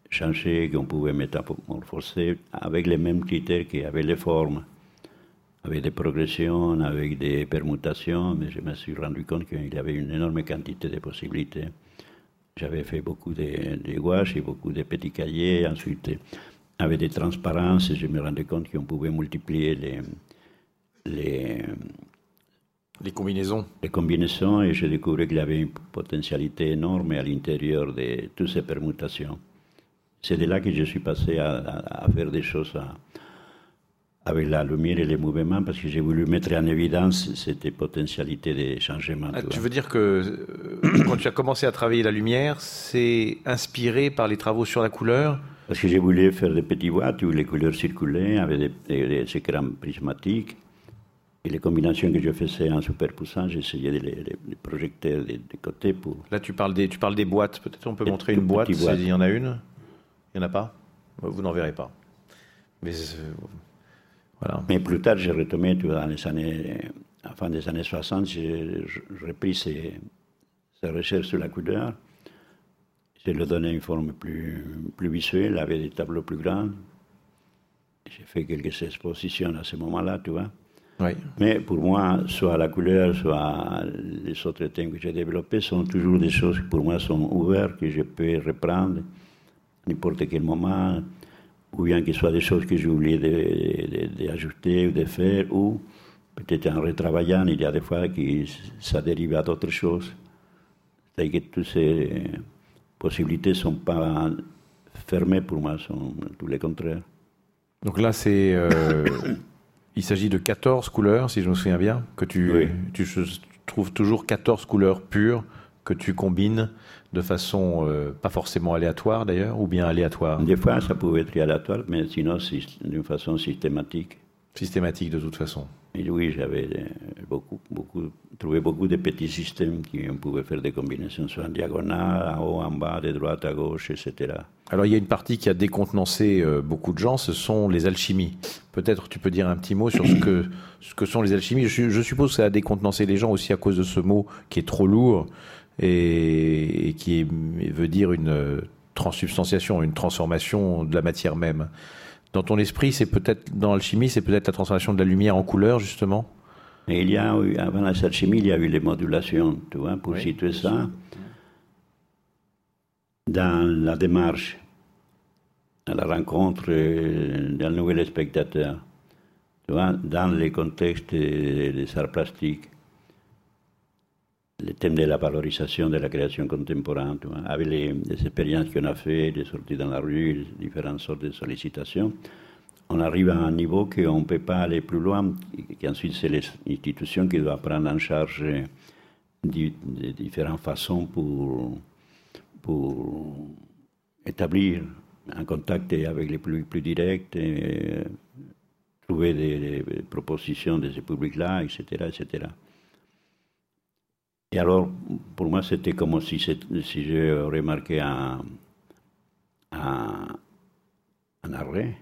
changer, qu'on pouvait métamorphoser avec les mêmes critères qu'avec les formes, avec des progressions, avec des permutations, mais je me suis rendu compte qu'il y avait une énorme quantité de possibilités. J'avais fait beaucoup de, de gouaches et beaucoup de petits cahiers. Ensuite, avec des transparences, je me rendais compte qu'on pouvait multiplier les, les, les combinaisons. Les combinaisons, et je découvrais qu'il y avait une potentialité énorme à l'intérieur de toutes ces permutations. C'est de là que je suis passé à, faire des choses avec la lumière et les mouvements, parce que j'ai voulu mettre en évidence cette potentialité de changement. Ah, tu veux dire que euh, quand tu as commencé à travailler la lumière, c'est inspiré par les travaux sur la couleur? Parce que j'ai voulu faire des petits boîtes où les couleurs circulaient avec des, des, des écrans prismatiques. Et les combinations que je faisais en superposant, j'essayais de les, les, projeter des côtés pour... Là, tu parles des, tu parles des boîtes. Peut-être on peut montrer une boîte, il y en a une Il n'y en a pas? Vous n'en verrez pas. Mais euh, voilà. Mais plus tard, j'ai retombé dans les années... À la fin des années 60, j'ai repris ces, ces, recherches sur la couleur. J'ai donné une forme plus, plus visuelle, avec des tableaux plus grands. J'ai fait quelques expositions à ce moment-là, tu vois. Mais pour moi, soit la couleur, soit les autres thèmes que j'ai développés sont toujours des choses qui pour moi sont ouvertes, que je peux reprendre à n'importe quel moment, ou bien ce soit des choses que j'ai oublié d'ajouter ou de faire, ou peut-être en retravaillant, il y a des fois que ça dérive à d'autres choses. C'est-à-dire que toutes ces possibilités ne sont pas fermées pour moi, sont tout le contraire. Donc là, c'est. Euh, Il s'agit de 14 couleurs, si je me souviens bien, que tu, tu trouves toujours 14 couleurs pures que tu combines de façon euh, pas forcément aléatoire d'ailleurs, ou bien aléatoire? Des fois, ça pouvait être aléatoire, mais sinon, d'une façon systématique. Systématique de toute façon. Et oui, j'avais euh, beaucoup, beaucoup, trouvé beaucoup de petits systèmes qui on pouvait faire des combinaisons, soit en diagonale, en haut, en bas, de droite à gauche, etc. Alors il y a une partie qui a décontenancé euh, beaucoup de gens, ce sont les alchimies. Peut-être tu peux dire un petit mot sur ce que, ce que sont les alchimies. Je, suppose que ça a décontenancé les gens aussi à cause de ce mot qui est trop lourd et, qui veut dire une euh, transsubstantiation, une transformation de la matière même. Dans ton esprit, c'est peut-être dans l'alchimie, c'est peut-être la transformation de la lumière en couleur justement. Et il y a eu, avant l'alchimie, il y a eu les modulations, tu vois, pour situer ça dans la démarche, à la rencontre d'un nouvel spectateur, tu vois, dans les contextes des arts plastiques, thème de la valorisation de la création contemporaine, avec les, expériences qu'on a faites, les sorties dans la rue, différentes sortes de sollicitations, on arrive à un niveau qu'on ne peut pas aller plus loin, qu'ensuite c'est les institutions qui doivent prendre en charge de différentes façons pour pour établir un contact avec les plus, plus directs, trouver des, propositions de ce public-là, etc., etc. Et alors, pour moi, c'était comme si, si j'aurais marqué un, un, un, arrêt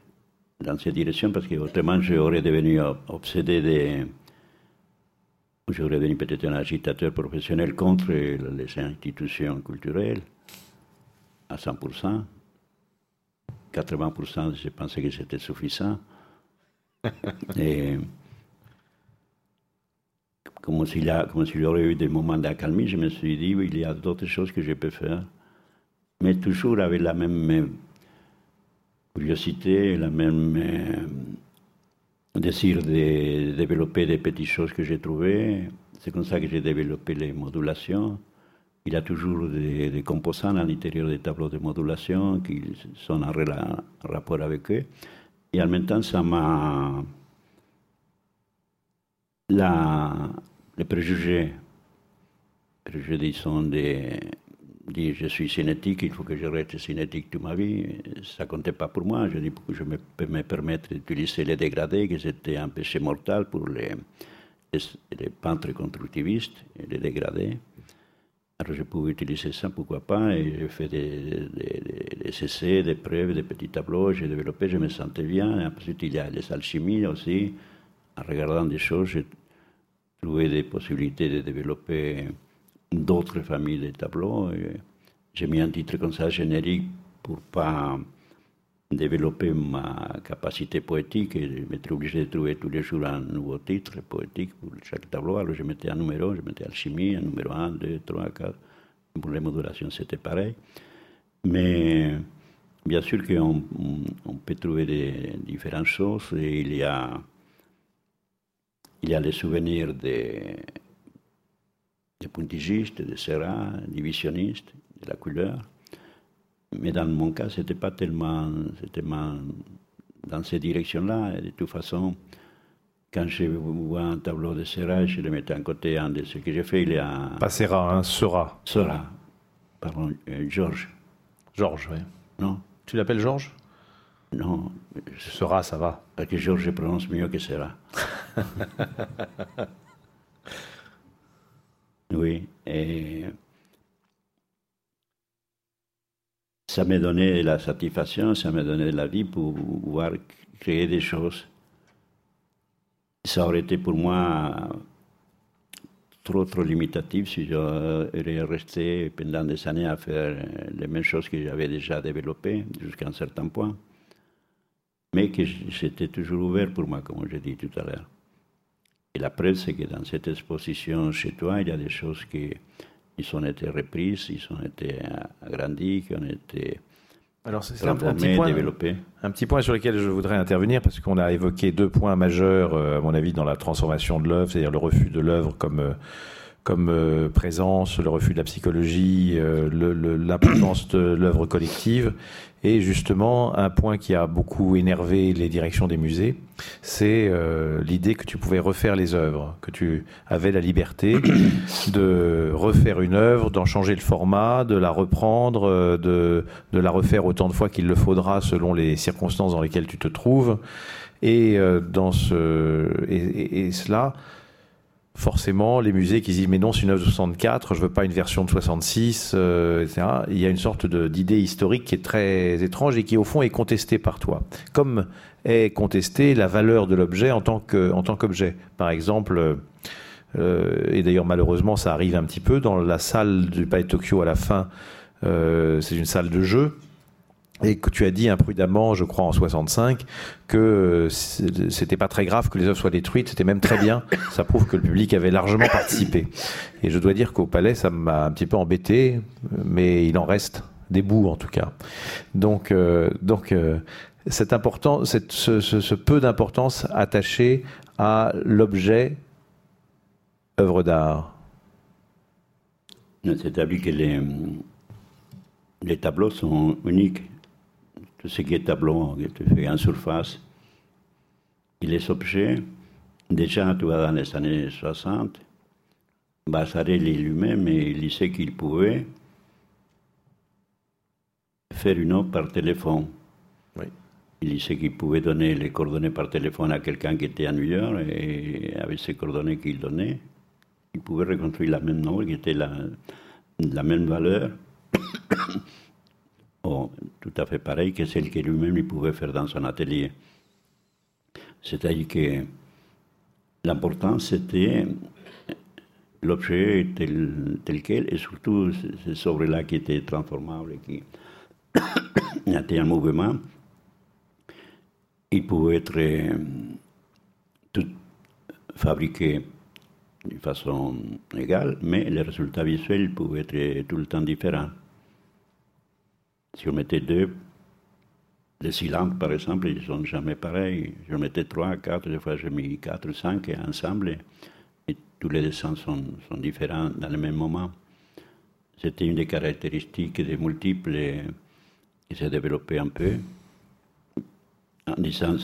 dans cette direction, parce que autrement, j'aurais devenu obsédé de. J'aurais devenu peut-être un agitateur professionnel contre les institutions culturelles à 100%. 80%, je pensais que c'était suffisant. Et comme s'il y, aurait eu des moments d'accalmie, je me suis dit, il y a d'autres choses que je peux faire. Mais toujours avec la même curiosité, la même euh, désir de développer des petites choses que j'ai trouvées. C'est comme ça que j'ai développé les modulations il y a toujours des, composants à l'intérieur des tableaux de modulation qui sont en, rapport avec eux. Et en même temps, ça m'a. Les préjugés, préjugés disons, de dire je suis cinétique, il faut que je reste cinétique toute ma vie, ça comptait pas pour moi. Je dis je me peux me permettre d'utiliser les dégradés, que c'était un péché mortel pour les, les peintres constructivistes, les dégradés. Alors je pouvais utiliser ça, pourquoi pas, et j'ai fait des, essais, des preuves, des petits tableaux, j'ai développé, je me sentais bien. Ensuite, il y a les alchimies aussi. En regardant des choses, trouvé des possibilités de développer d'autres familles de tableaux. J'ai mis un titre comme ça, générique, pour pas développer ma capacité poétique et m'être obligé de trouver tous les jours un nouveau titre poétique pour chaque tableau. Alors je mettais un numéro, je mettais alchimie, un numéro 1, 2, 3, 4. Pour les modulations, c'était pareil. Mais bien sûr qu'on on peut trouver des, différentes choses et il y a, il y a les souvenirs des, des puntigistes, des serras, des visionnistes, de la couleur. Mais dans mon cas, ce n'était pas tellement, dans ces directions-là. De toute façon, quand je vois un tableau de Serra, je le mettais à côté. Un de ce que j'ai fait, il y a. Pas Serra, hein, Sera. Sera. Pardon, euh, Georges. Georges, oui. Non. Tu l'appelles Georges? Non. Sera, ça va. Parce que Georges prononce mieux que Serra. oui. Et ça m'a donné la satisfaction, ça m'a donné la vie pour pouvoir créer des choses. Ça aurait été pour moi trop, trop limitatif si j'aurais resté pendant des années à faire les mêmes choses que j'avais déjà développées jusqu'à un certain point. Mais que j'étais toujours ouvert pour moi, comme je dit tout à l'heure. Et la preuve, c'est que dans cette exposition chez toi, il y a des choses qui ils ont été reprises, ils ont été agrandis, qui ont été alors c'est un, petit point, un petit point sur lequel je voudrais intervenir parce qu'on a évoqué deux points majeurs, euh, à mon avis, dans la transformation de l'œuvre, c'est-à-dire le refus de l'œuvre comme euh, comme euh, présence, le refus de la psychologie, euh, l'importance de l'œuvre collective. Et justement, un point qui a beaucoup énervé les directions des musées, c'est euh, l'idée que tu pouvais refaire les œuvres, que tu avais la liberté de refaire une œuvre, d'en changer le format, de la reprendre, de, de la refaire autant de fois qu'il le faudra selon les circonstances dans lesquelles tu te trouves. Et dans ce et cela forcément, les musées qui disent mais non, c'est une œuvre de 64, je veux pas une version de 66, euh, etc. Il y a une sorte d'idée historique qui est très étrange et qui au fond est contestée par toi. Comme est contestée la valeur de l'objet en tant que en tant qu'objet. Par exemple, euh, et d'ailleurs malheureusement ça arrive un petit peu dans la salle du Palais de Tokyo à la fin. Euh, c'est une salle de jeu et que tu as dit imprudemment, je crois en 65, que c'était pas très grave que les œuvres soient détruites, c'était même très bien. Ça prouve que le public avait largement participé. Et je dois dire qu'au Palais, ça m'a un petit peu embêté, mais il en reste des bouts en tout cas. Donc, euh, donc euh, important, ce, peu d'importance attaché à l'objet œuvre d'art. C'est établi que les, les tableaux sont uniques tout ce qui est tableau, est fait en surface. Et les objets, déjà, tu vois, dans les années 60, Bassarelli lui-même, il sait qu'il pouvait faire une offre par téléphone. Oui. Il sait qu'il pouvait donner les coordonnées par téléphone à quelqu'un qui était à New York et avec ces coordonnées qu'il donnait, il pouvait reconstruire la même œuvre qui était la, la même valeur tout à fait pareil que celle que lui-même pouvait faire dans son atelier. C'est-à-dire que l'important c'était l'objet tel, tel, quel et surtout ce œuvres-là qui était transformable, qui était un mouvement. Il pouvait être euh, tout fabriqué de façon égale, mais les résultats visuels pouvaient être tout le temps différents. Si on mettait deux, les cylindres par exemple, ils ne sont jamais pareils. Je mettais trois, quatre, des fois j'ai mis quatre, cinq ensemble, et tous les dessins sont, différents dans le même moment. C'était une des caractéristiques des multiples qui s'est développée un peu. En disant,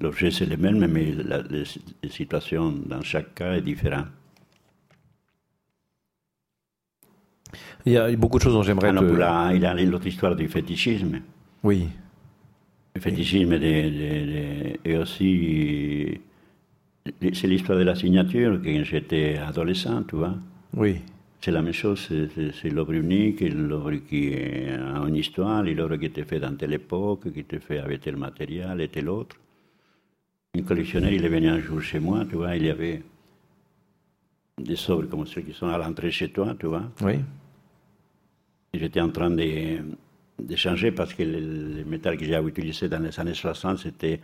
l'objet c'est le même, mais la, les situations dans chaque cas est différente. Il y a beaucoup de choses dont j'aimerais. Ah, il y a l'autre histoire du fétichisme. Oui. Le fétichisme est aussi. C'est l'histoire de la signature quand j'étais adolescent, tu vois. Oui. C'est la même chose, c'est l'œuvre unique, l'œuvre qui a une histoire, l'œuvre qui était faite dans telle époque, qui était faite avec tel matériel et tel autre. Un collectionneur, il est venu un jour chez moi, tu vois, il y avait des œuvres comme celles qui sont à l'entrée chez toi, tu vois. Oui. J'étais en train de, changer parce que le, métal que j'avais utilisé dans les années 60, c'était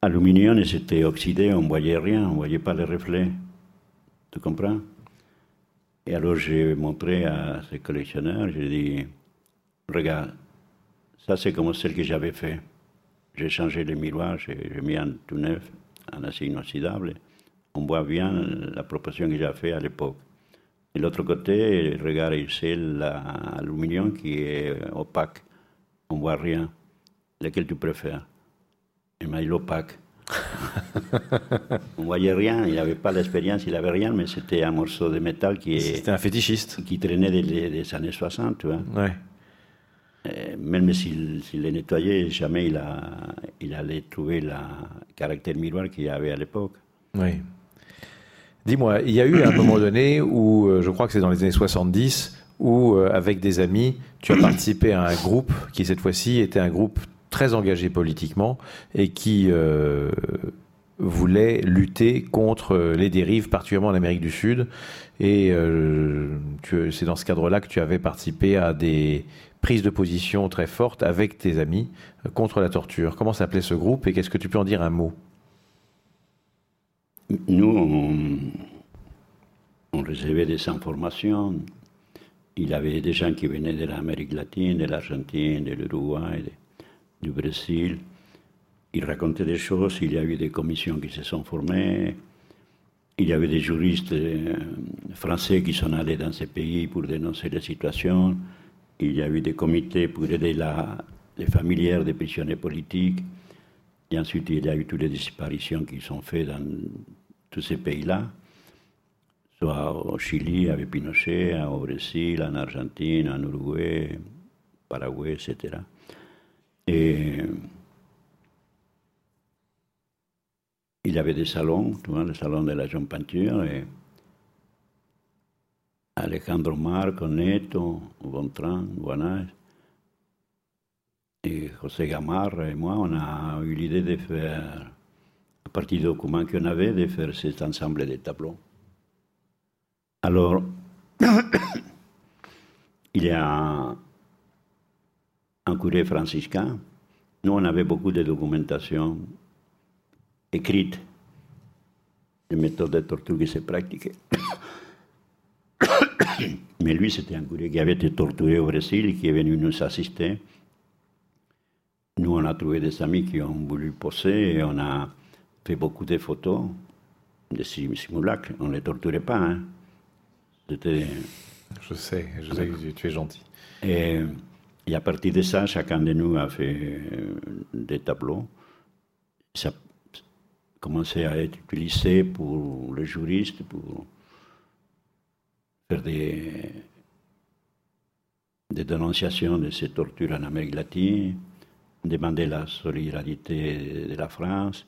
aluminium et c'était oxydé, on ne voyait rien, on ne voyait pas les reflets. Tu comprends? Et alors j'ai montré à ces collectionneurs, j'ai dit, regarde, ça c'est comme celle que j'avais fait. J'ai changé le miroir, j'ai mis un tout neuf, un acier inoxydable. On voit bien la proportion que j'ai fait à l'époque. De l'autre côté, regarde ici l'aluminium qui est opaque. On ne voit rien. Lequel tu préfères Il m'a dit l'opaque. on ne voyait rien, il n'avait pas l'expérience, il n'avait rien, mais c'était un morceau de métal qui C'était un fétichiste. Qui traînait des, années 60, tu vois. Ouais. Euh, même s'il les nettoyait, jamais il, a, il allait trouver le caractère miroir qu'il y avait à l'époque. Oui. Dis-moi, il y a eu un moment donné où, euh, je crois que c'est dans les années 70, où, euh, avec des amis, tu as participé à un groupe qui, cette fois-ci, était un groupe très engagé politiquement et qui euh, voulait lutter contre les dérives, particulièrement en Amérique du Sud. Et c'est dans ce cadre-là que tu avais participé à des prises de position très fortes avec tes amis contre la torture. Comment s'appelait ce groupe et qu'est-ce que tu peux en dire un mot? Nous, on, recevait des informations. Il y avait des gens qui venaient de l'Amérique latine, de l'Argentine, de l'Uruguay, du Brésil. Ils racontaient des choses, il y a eu des commissions qui se sont formées, il y avait des juristes euh, français qui sont allés dans ces pays pour dénoncer la situation, il y a eu des comités pour aider les familières des prisonniers politiques, et ensuite il y a eu toutes les disparitions qui sont faites dans tous ces pays-là, soit au Chili avec Pinochet, au Brésil, en Argentine, en Uruguay, Paraguay, etc. Et il y avait des salons, tu vois, le salon de la jeune peinture, et Alejandro Marco, Neto, Gontran, Guanais, et José Gamarra et moi, on a eu l'idée de faire partir du document qu'on avait, de faire cet ensemble de tableaux. Alors, il y a un curé franciscain. Nous, on avait beaucoup de documentation écrite des méthodes de torture qui se pratiquaient. Mais lui, c'était un curé qui avait été torturé au Brésil, qui est venu nous assister. Nous, on a trouvé des amis qui ont voulu poser et on a fait beaucoup de photos de simulacres. On ne les torturait pas. Hein. C'était... Je sais, je sais que tu es gentil. Et, à partir de ça, chacun de nous a fait euh, des tableaux. Ça a commencé à être utilisé pour les juristes, pour faire des, des dénonciations de ces tortures en Amérique latine, demander la solidarité de la France.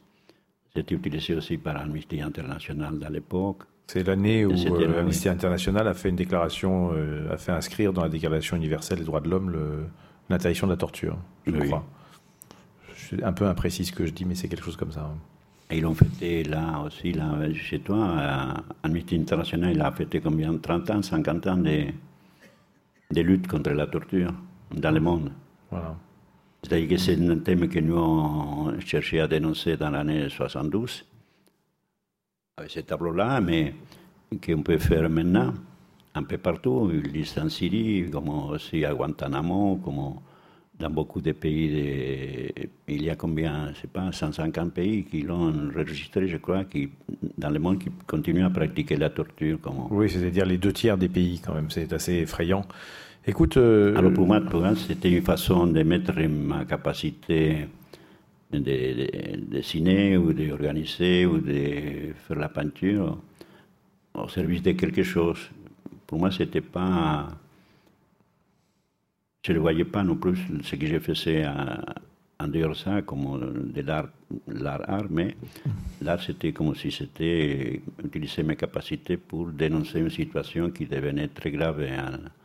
C'était utilisé aussi par Amnesty International à l'époque. C'est l'année où euh, Amnesty International a fait une déclaration, euh, a fait inscrire dans la Déclaration universelle des droits de l'homme l'interdiction de la torture, je crois. C'est un peu imprécis ce que je dis, mais c'est quelque chose comme ça. Hein. Et ils l'ont fêté là aussi, là, chez toi. Amnesty International, il a fêté combien? 30 ans, 50 ans de, de lutte contre la torture dans le monde. Voilà. C'est-à-dire que c'est un thème que nous on cherchait à dénoncer dans l'année 72, avec ce tableau-là, mais qu'on peut faire maintenant un peu partout. Ils en Syrie, comme aussi à Guantanamo, comme dans beaucoup de pays. il y a combien, je sais pas, 150 pays qui l'ont enregistré, je crois, qui, dans le monde qui continuent à pratiquer la torture. Comme... Oui, c'est-à-dire les deux tiers des pays quand même, c'est assez effrayant. Euh, Alors pour moi, c'était une façon de mettre ma capacité de, dessiner ou d'organiser ou de faire la peinture au service de quelque chose. Pour moi, c'était pas. Je ne voyais pas non plus ce que je faisais en dehors de ça comme de l'art, l'art, mais l'art c'était comme si c'était utiliser mes capacités pour dénoncer une situation qui devenait très grave. En,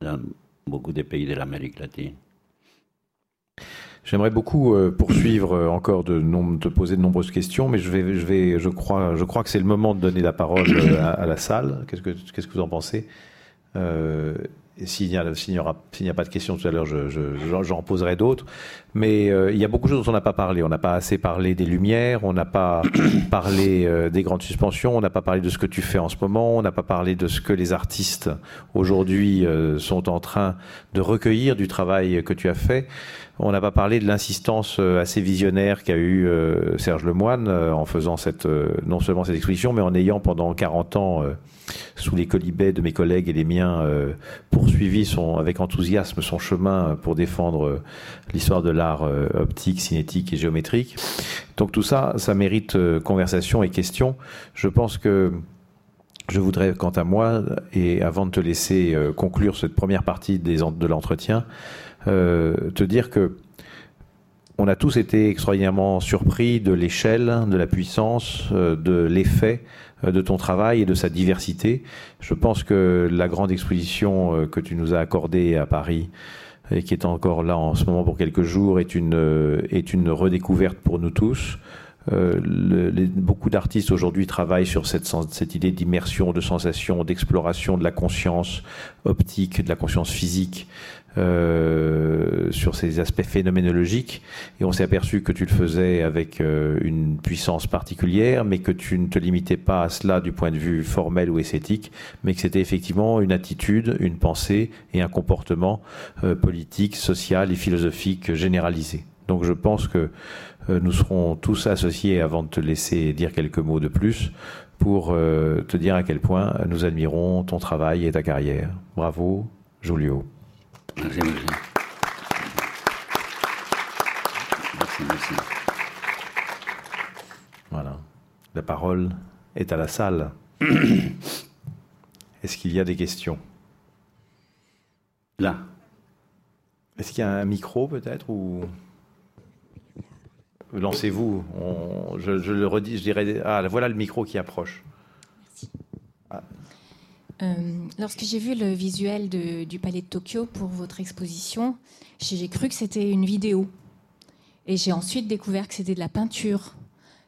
dans beaucoup de pays de l'Amérique latine. J'aimerais beaucoup euh, poursuivre euh, encore de te poser de nombreuses questions, mais je vais, je vais, je crois, je crois que c'est le moment de donner la parole euh, à, la salle. Qu'est-ce que, qu'est-ce que vous en pensez? S'il n'y a, a, pas de questions tout à l'heure, j'en je, poserai d'autres. Mais euh, il y a beaucoup de choses dont on n'a pas parlé. On n'a pas assez parlé des lumières, on n'a pas parlé euh, des grandes suspensions, on n'a pas parlé de ce que tu fais en ce moment, on n'a pas parlé de ce que les artistes aujourd'hui euh, sont en train de recueillir du travail que tu as fait. On n'a pas parlé de l'insistance assez visionnaire qu'a eu Serge Lemoine en faisant cette, non seulement cette exposition, mais en ayant pendant 40 ans sous les colibets de mes collègues et des miens, euh, poursuivi son, avec enthousiasme son chemin pour défendre euh, l'histoire de l'art euh, optique, cinétique et géométrique. Donc tout ça, ça mérite conversation et question. Je pense que je voudrais, quant à moi, et avant de te laisser conclure cette première partie de l'entretien, te dire que on a tous été extraordinairement surpris de l'échelle, de la puissance, de l'effet euh, de ton travail et de sa diversité. Je pense que la grande exposition euh, que tu nous as accordée à Paris et qui est encore là en ce moment pour quelques jours est une, euh, est une redécouverte pour nous tous. Beaucoup d'artistes aujourd'hui travaillent sur cette, cette idée d'immersion, de sensation, d'exploration de la conscience optique, de la conscience physique, euh, sur ces aspects phénoménologiques et on s'est aperçu que tu le faisais avec euh, une puissance particulière mais que tu ne te limitais pas à cela du point de vue formel ou esthétique mais que c'était effectivement une attitude, une pensée et un comportement euh, politique, social et philosophique généralisé. Donc je pense que nous serons tous associés avant de te laisser dire quelques mots de plus pour te dire à quel point nous admirons ton travail et ta carrière. Bravo, Julio. Merci, merci. Merci, merci. Voilà. La parole est à la salle. Est-ce qu'il y a des questions? Là. Est-ce qu'il y a un micro peut-être ou lancez-vous je, le redis, je dirais ah voilà le micro qui approche. Merci. Euh, lorsque j'ai vu le visuel du Palais de Tokyo pour votre exposition, j'ai cru que c'était une vidéo. Et j'ai ensuite découvert que c'était de la peinture.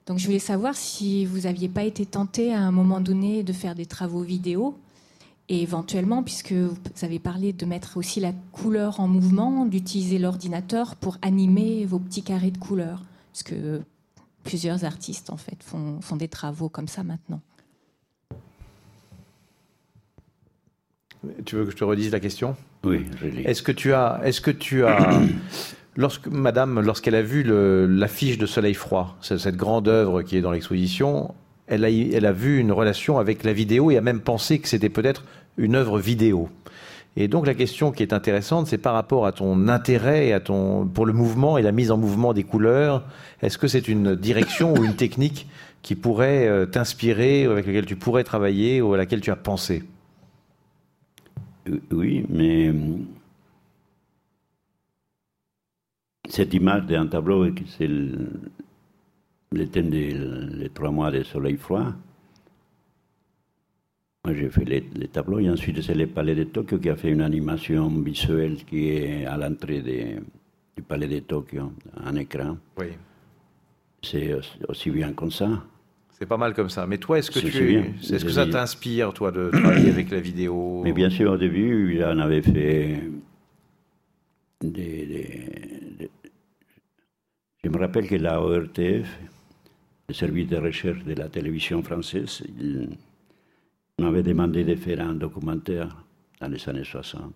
Donc je voulais savoir si vous n'aviez pas été tenté à un moment donné de faire des travaux vidéo et éventuellement, puisque vous avez parlé de mettre aussi la couleur en mouvement, d'utiliser l'ordinateur pour animer vos petits carrés de couleurs. Parce que plusieurs artistes, en fait, font des travaux comme ça maintenant. Tu veux que je te redise la question? Oui, je l'ai. Est-ce que tu as, est-ce que tu as, lorsque Madame, lorsqu'elle a vu l'affiche de Soleil froid, cette grande œuvre qui est dans l'exposition, elle a, elle a vu une relation avec la vidéo et a même pensé que c'était peut-être une œuvre vidéo? Et donc la question qui est intéressante, c'est par rapport à ton intérêt à ton, pour le mouvement et la mise en mouvement des couleurs, est-ce que c'est une direction ou une technique qui pourrait euh, t'inspirer, avec laquelle tu pourrais travailler ou à laquelle tu as pensé? Oui, mais cette image d'un tableau, c'est le, thème des trois mois de soleil froid. Moi, j'ai fait les, tableaux et ensuite c'est le Palais de Tokyo qui a fait une animation visuelle qui est à l'entrée du Palais de Tokyo, en écran. Oui. C'est aussi bien comme ça. C'est pas mal comme ça. Mais toi, est-ce que, tu, est-ce que ça t'inspire, toi, de travailler avec la vidéo? Mais bien sûr, au début, il en avait fait des, Je me rappelle que la ORTF, le service de recherche de la télévision française, m'avait demandé de faire un documentaire dans les années 60.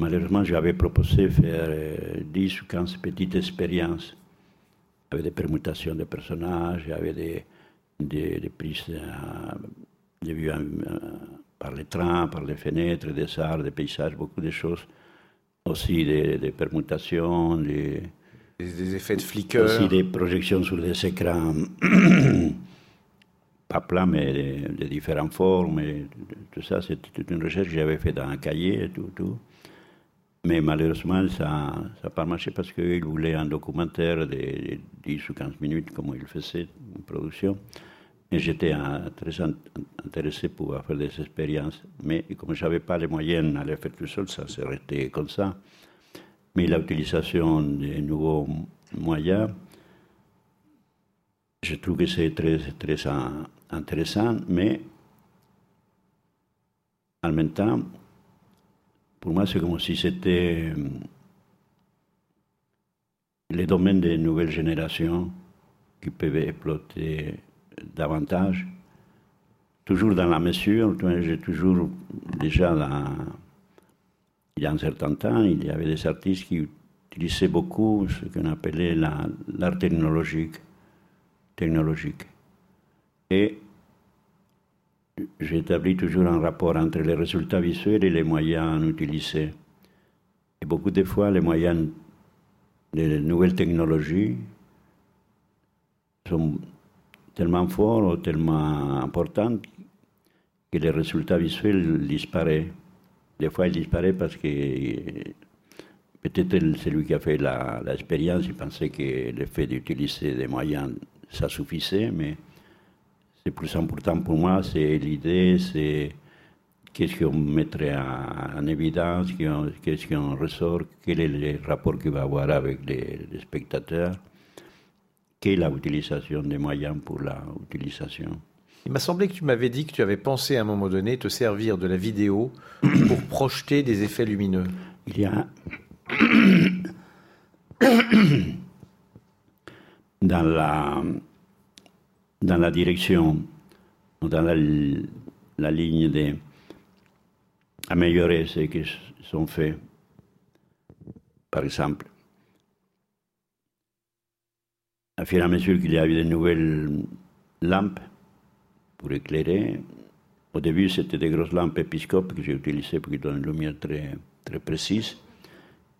Malheureusement, j'avais proposé faire 10 euh, ou 15 petites expériences avait des permutations de personnages, y avait des, des, prises de vues par les trains, par les fenêtres, des arts, des paysages, beaucoup de choses. Aussi des, permutations, des, des, effets de flicker. Aussi des projections sur des écrans, pas plats, mais de, différentes formes. tout ça, c'est une recherche que j'avais faite dans un cahier et tout. tout. Mais malheureusement, ça n'a pas marché parce qu'il voulait un documentaire de 10 ou 15 minutes, comme il faisait, une production. Et j'étais très intéressé pour faire des expériences. Mais comme je n'avais pas les moyens d'aller faire tout seul, ça s'est resté comme ça. Mais l'utilisation des nouveaux moyens, je trouve que c'est très, très intéressant, mais en même temps, pour moi, c'est comme si c'était les domaines des nouvelles générations qui peuvent exploiter davantage. Toujours dans la mesure, j'ai toujours déjà il y a un certain temps, il y avait des artistes qui utilisaient beaucoup ce qu'on appelait l'art technologique, technologique. Et j'établis toujours un rapport entre les résultats visuels et les moyens utilisés. Et beaucoup de fois, les moyens des nouvelles technologies sont tellement forts ou tellement importants que les résultats visuels disparaissent. Des fois, ils disparaissent parce que peut-être celui qui a fait l'expérience, il pensait que le fait d'utiliser des moyens, ça suffisait, mais c'est plus important pour moi, c'est l'idée, c'est qu'est-ce qu'on mettrait en, évidence, qu'est-ce qu'on ressort, quel est le rapport qu'il va avoir avec les, spectateurs, quelle est l'utilisation des moyens pour l'utilisation. Il m'a semblé que tu m'avais dit que tu avais pensé à un moment donné te servir de la vidéo pour projeter des effets lumineux. Il y a dans la, dans la direction, dans la, ligne des améliorer ce qui sont faits. Par exemple, à fur et à mesure qu'il y a eu de nouvelles lampes pour éclairer, au début c'était des grosses lampes épiscopes que j'ai utilisées pour qu'ils donnent une lumière très, très précise.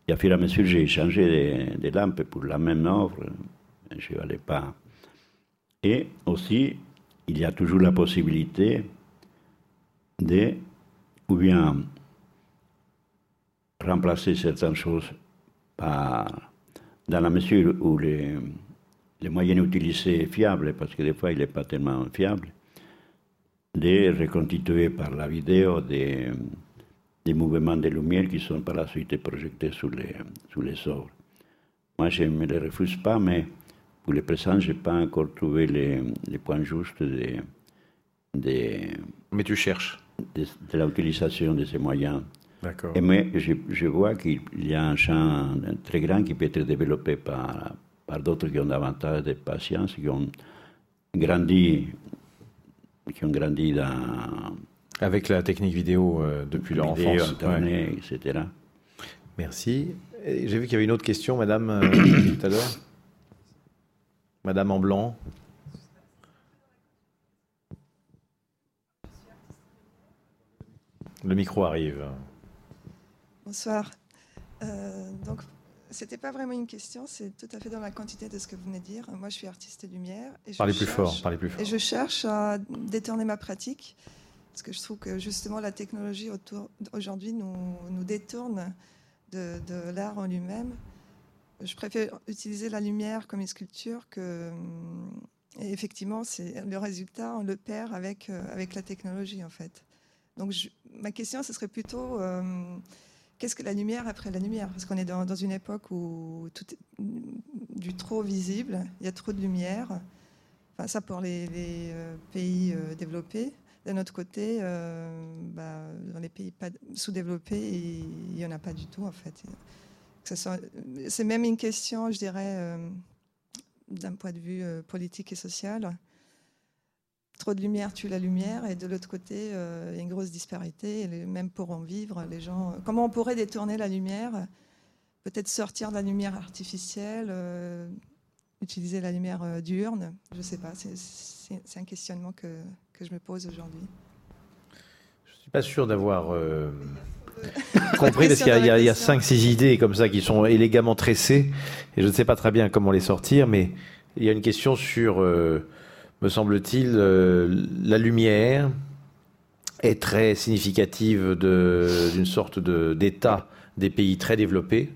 Et à fur et à mesure j'ai changé des, lampes pour la même œuvre, je n'allais pas. Et aussi, il y a toujours la possibilité de ou bien remplacer certaines choses par, dans la mesure où les, les moyens utilisés sont fiables, parce que des fois il n'est pas tellement fiable, de reconstituer par la vidéo des, des, mouvements de lumière qui sont par la suite projetés sur les, sur les. Moi, je ne me les refuse pas, mais pour le présent, je n'ai pas encore trouvé les, les points justes de, de... Mais tu cherches de, l'utilisation de ces moyens. Et mais je, vois qu'il y a un champ très grand qui peut être développé par, par d'autres qui ont davantage de patience, qui ont grandi, qui ont grandi dans... Avec la technique vidéo euh, depuis leur enfance. Internet, etc. Merci. J'ai vu qu'il y avait une autre question, madame, euh, tout à l'heure. Madame en blanc. Le micro arrive. Bonsoir. Euh, donc, c'était pas vraiment une question, c'est tout à fait dans la quantité de ce que vous venez de dire. Moi, je suis artiste lumière. Et je parlez plus fort, parlez plus fort. Et je cherche à détourner ma pratique, parce que je trouve que justement la technologie aujourd'hui nous, nous détourne de, de l'art en lui-même. Je préfère utiliser la lumière comme une sculpture que. Et effectivement, c'est le résultat, on le perd avec, euh, avec la technologie en fait. Donc ma question, ce serait plutôt euh, qu'est-ce que la lumière après la lumière? Parce qu'on est dans, une époque où tout est du trop visible, il y a trop de lumière. Enfin, ça pour les, euh, pays euh, développés. D'un autre côté, bah, dans les pays sous-développés, il n'y en a pas du tout en fait. C'est même une question, je dirais, d'un point de vue politique et social trop de lumière tue la lumière, et de l'autre côté, euh, il y a une grosse disparité. Et même pour en vivre, les gens. Comment on pourrait détourner la lumière Peut-être sortir de la lumière artificielle, euh, utiliser la lumière euh, diurne. Je ne sais pas. C'est un questionnement que, que, je me pose aujourd'hui. Suis pas sûr d'avoir compris parce qu'il y a, a 5-6 idées comme ça qui sont élégamment tressées et je ne sais pas très bien comment les sortir, mais il y a une question sur me semble-t-il, euh, la lumière est très significative d'une sorte d'état des pays très développés.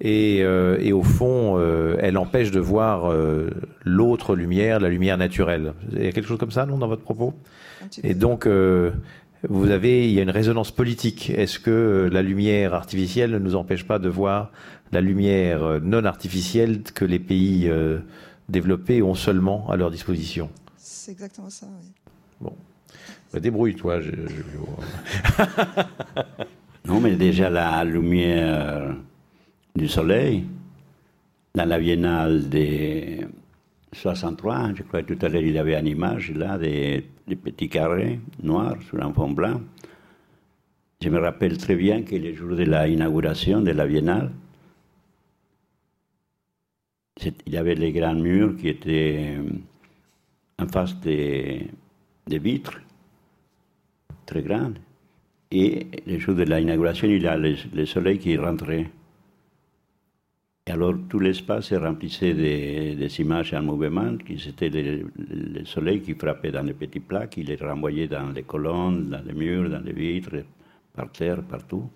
Et, euh, au fond, euh, elle empêche de voir l'autre lumière, la lumière naturelle. Il y a quelque chose comme ça, non, dans votre propos? Et donc, vous avez, il y a une résonance politique. Est-ce que la lumière artificielle ne nous empêche pas de voir la lumière non artificielle que les pays développés ont seulement à leur disposition? C'est exactement ça, oui. Bon. Bah, débrouille-toi. Je, non, Non, mais déjà la lumière du soleil, dans la biennale de 63, je crois tout à l'heure il avait une image là, des, petits carrés noirs sur un fond blanc. Je me rappelle très bien que le jour de l'inauguration de la biennale, il y avait les grands murs qui étaient euh, en face des, vitres, très grandes. Et le jour de l'inauguration, il y a le, soleil qui rentrait. Et alors tout l'espace se remplissait des, images en mouvement, qui c'était le, soleil qui frappait dans les petits plaques, qui les renvoyait dans les colonnes, dans les murs, dans les vitres, par terre, partout.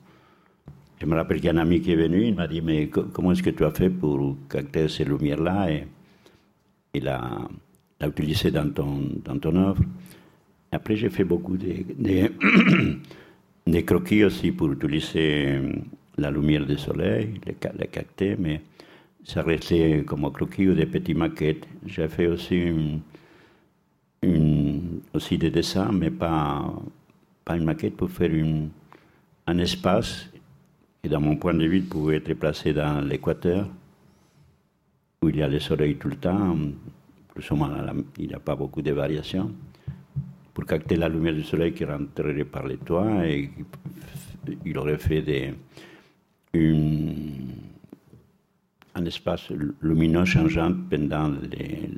Je me rappelle qu'il y a un ami qui est venu, il m'a dit, mais comment est-ce que tu as fait pour capter ces lumières-là? Et il a, utilisé dans ton, dans ton œuvre. Après, j'ai fait beaucoup de, de, croquis aussi pour utiliser la lumière du soleil, les, les capter, mais ça restait comme croquis ou des petites maquettes. J'ai fait aussi, une, aussi des dessins, mais pas, pas une maquette pour faire une, un espace qui, dans mon point de vue, pouvait être placé dans l'équateur, où il y a le soleil tout le temps, plus ou moins il n'y a pas beaucoup de variations, pour capter la lumière du soleil qui rentrerait par les toits et il aurait fait des, un espace lumineux changeant pendant les,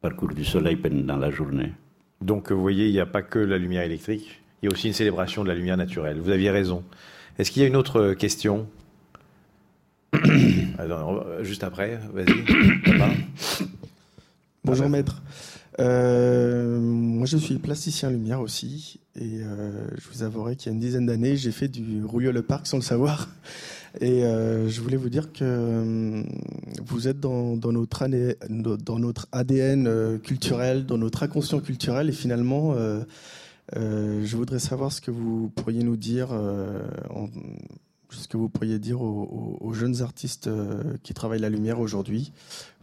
parcours du soleil pendant la journée. Donc vous voyez, il n'y a pas que la lumière électrique, il y a aussi une célébration de la lumière naturelle. Vous aviez raison. Est-ce qu'il y a une autre question? Juste après, vas-y. Bonjour maître. Euh, moi je suis plasticien lumière aussi et euh, je vous avouerai qu'il y a une dizaine d'années j'ai fait du rouilleux le parc sans le savoir. Et euh, je voulais vous dire que vous êtes dans, notre, dans notre ADN culturel, dans notre inconscient culturel et finalement je voudrais savoir ce que vous pourriez nous dire, euh, ce que vous pourriez dire aux, jeunes artistes euh, qui travaillent la lumière aujourd'hui,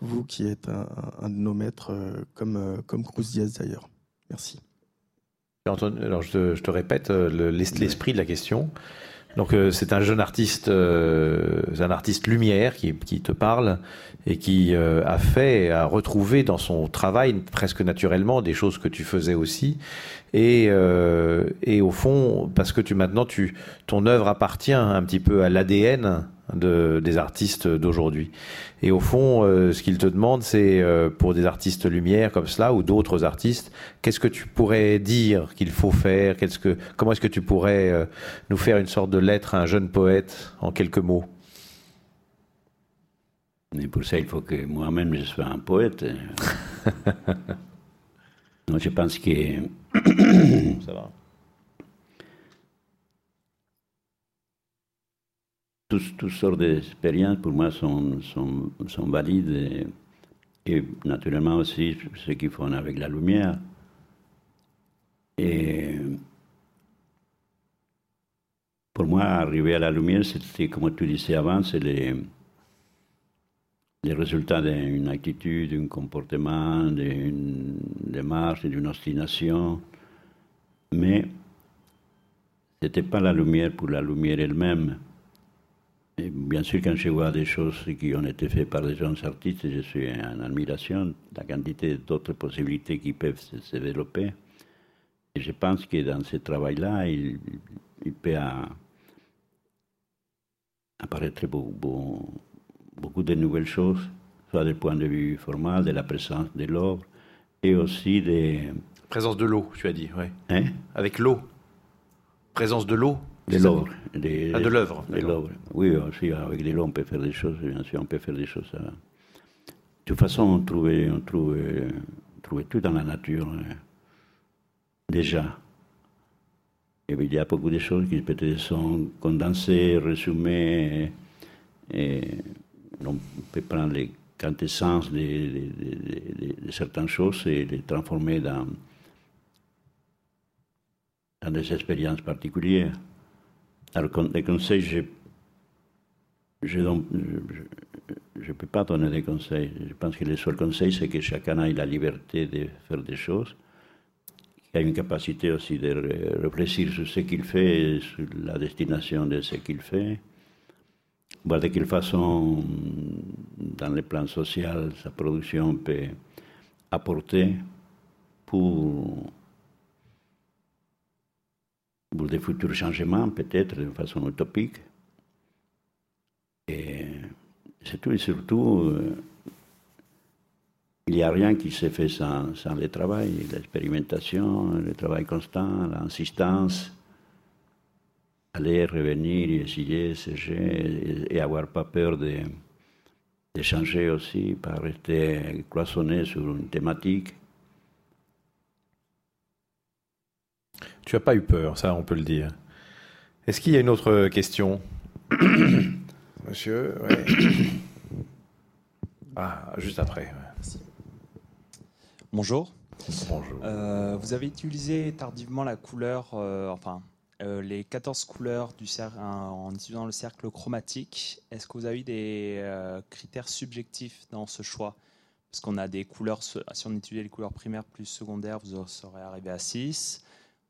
vous qui êtes un, de nos maîtres, comme, comme Cruz Diaz d'ailleurs. Merci. Alors je te, répète l'esprit de la question. Donc c'est un jeune artiste, un artiste lumière qui, te parle et qui a fait, a retrouvé dans son travail presque naturellement des choses que tu faisais aussi. Et, euh, et au fond, parce que tu maintenant, tu, ton œuvre appartient un petit peu à l'ADN de, des artistes d'aujourd'hui. Et au fond, euh, ce qu'il te demande, c'est euh, pour des artistes lumière comme cela ou d'autres artistes, qu'est-ce que tu pourrais dire qu'il faut faire? Qu'est-ce que, Comment est-ce que tu pourrais euh, nous faire une sorte de lettre à un jeune poète en quelques mots? Mais pour ça, il faut que moi-même je sois un poète. non, je pense que Ça va. Toutes, sortes d'expériences pour moi sont, valides et, naturellement aussi ce qu'ils font avec la lumière. Et pour moi, arriver à la lumière, c'est comme tu disais avant, c'est les, les résultats d'une attitude, d'un comportement, d'une démarche, d'une obstination. Mais ce n'était pas la lumière pour la lumière elle-même. Et bien sûr, quand je vois des choses qui ont été faites par des jeunes artistes, je suis en admiration de la quantité d'autres possibilités qui peuvent se, développer. Et je pense que dans ce travail-là, il, peut apparaître beaucoup, beaucoup de nouvelles choses, soit du point de vue formal, de la présence de l'œuvre, et aussi des, Présence de l'eau, tu as dit, oui. Hein? Avec l'eau. Présence de l'eau De l'œuvre. Ah, de l'œuvre. De l'œuvre. Oui, aussi, avec de l'eau, on peut faire des choses, bien sûr, on peut faire des choses. De toute façon, on trouvait, on trouvait, tout dans la nature, hein. déjà. Et il y a beaucoup de choses qui peut-être sont condensées, résumées, et on peut prendre les quintessences de, de, de certaines choses et les transformer dans dans des expériences particulières. Alors, les conseils, je ne peux pas donner des conseils. Je pense que le seul conseil, c'est que chacun ait la liberté de faire des choses qui a une capacité aussi de réfléchir sur ce qu'il fait, sur la destination de ce qu'il fait, voir de quelle façon, dans le plan social, sa production peut apporter pour, pour des futurs changements, peut-être de façon utopique. Et c'est tout et surtout, euh, il n'y a rien qui se fait sans, sans le travail, l'expérimentation, le travail constant, l'insistance, aller, revenir, essayer, essayer et, et avoir pas peur de, de changer aussi, pas rester cloisonné sur une thématique. Tu n'as pas eu peur, ça on peut le dire. Est-ce qu'il y a une autre question Monsieur ouais. Ah, juste après. ouais. Merci. Bonjour. Bonjour. Euh, vous avez utilisé tardivement la couleur, euh, enfin, euh, les 14 couleurs du cercle, en utilisant le cercle chromatique. Est-ce que vous avez eu des euh, critères subjectifs dans ce choix? Parce qu'on a des couleurs, si on utilisait les couleurs primaires plus secondaires, vous serez arrivé à 6.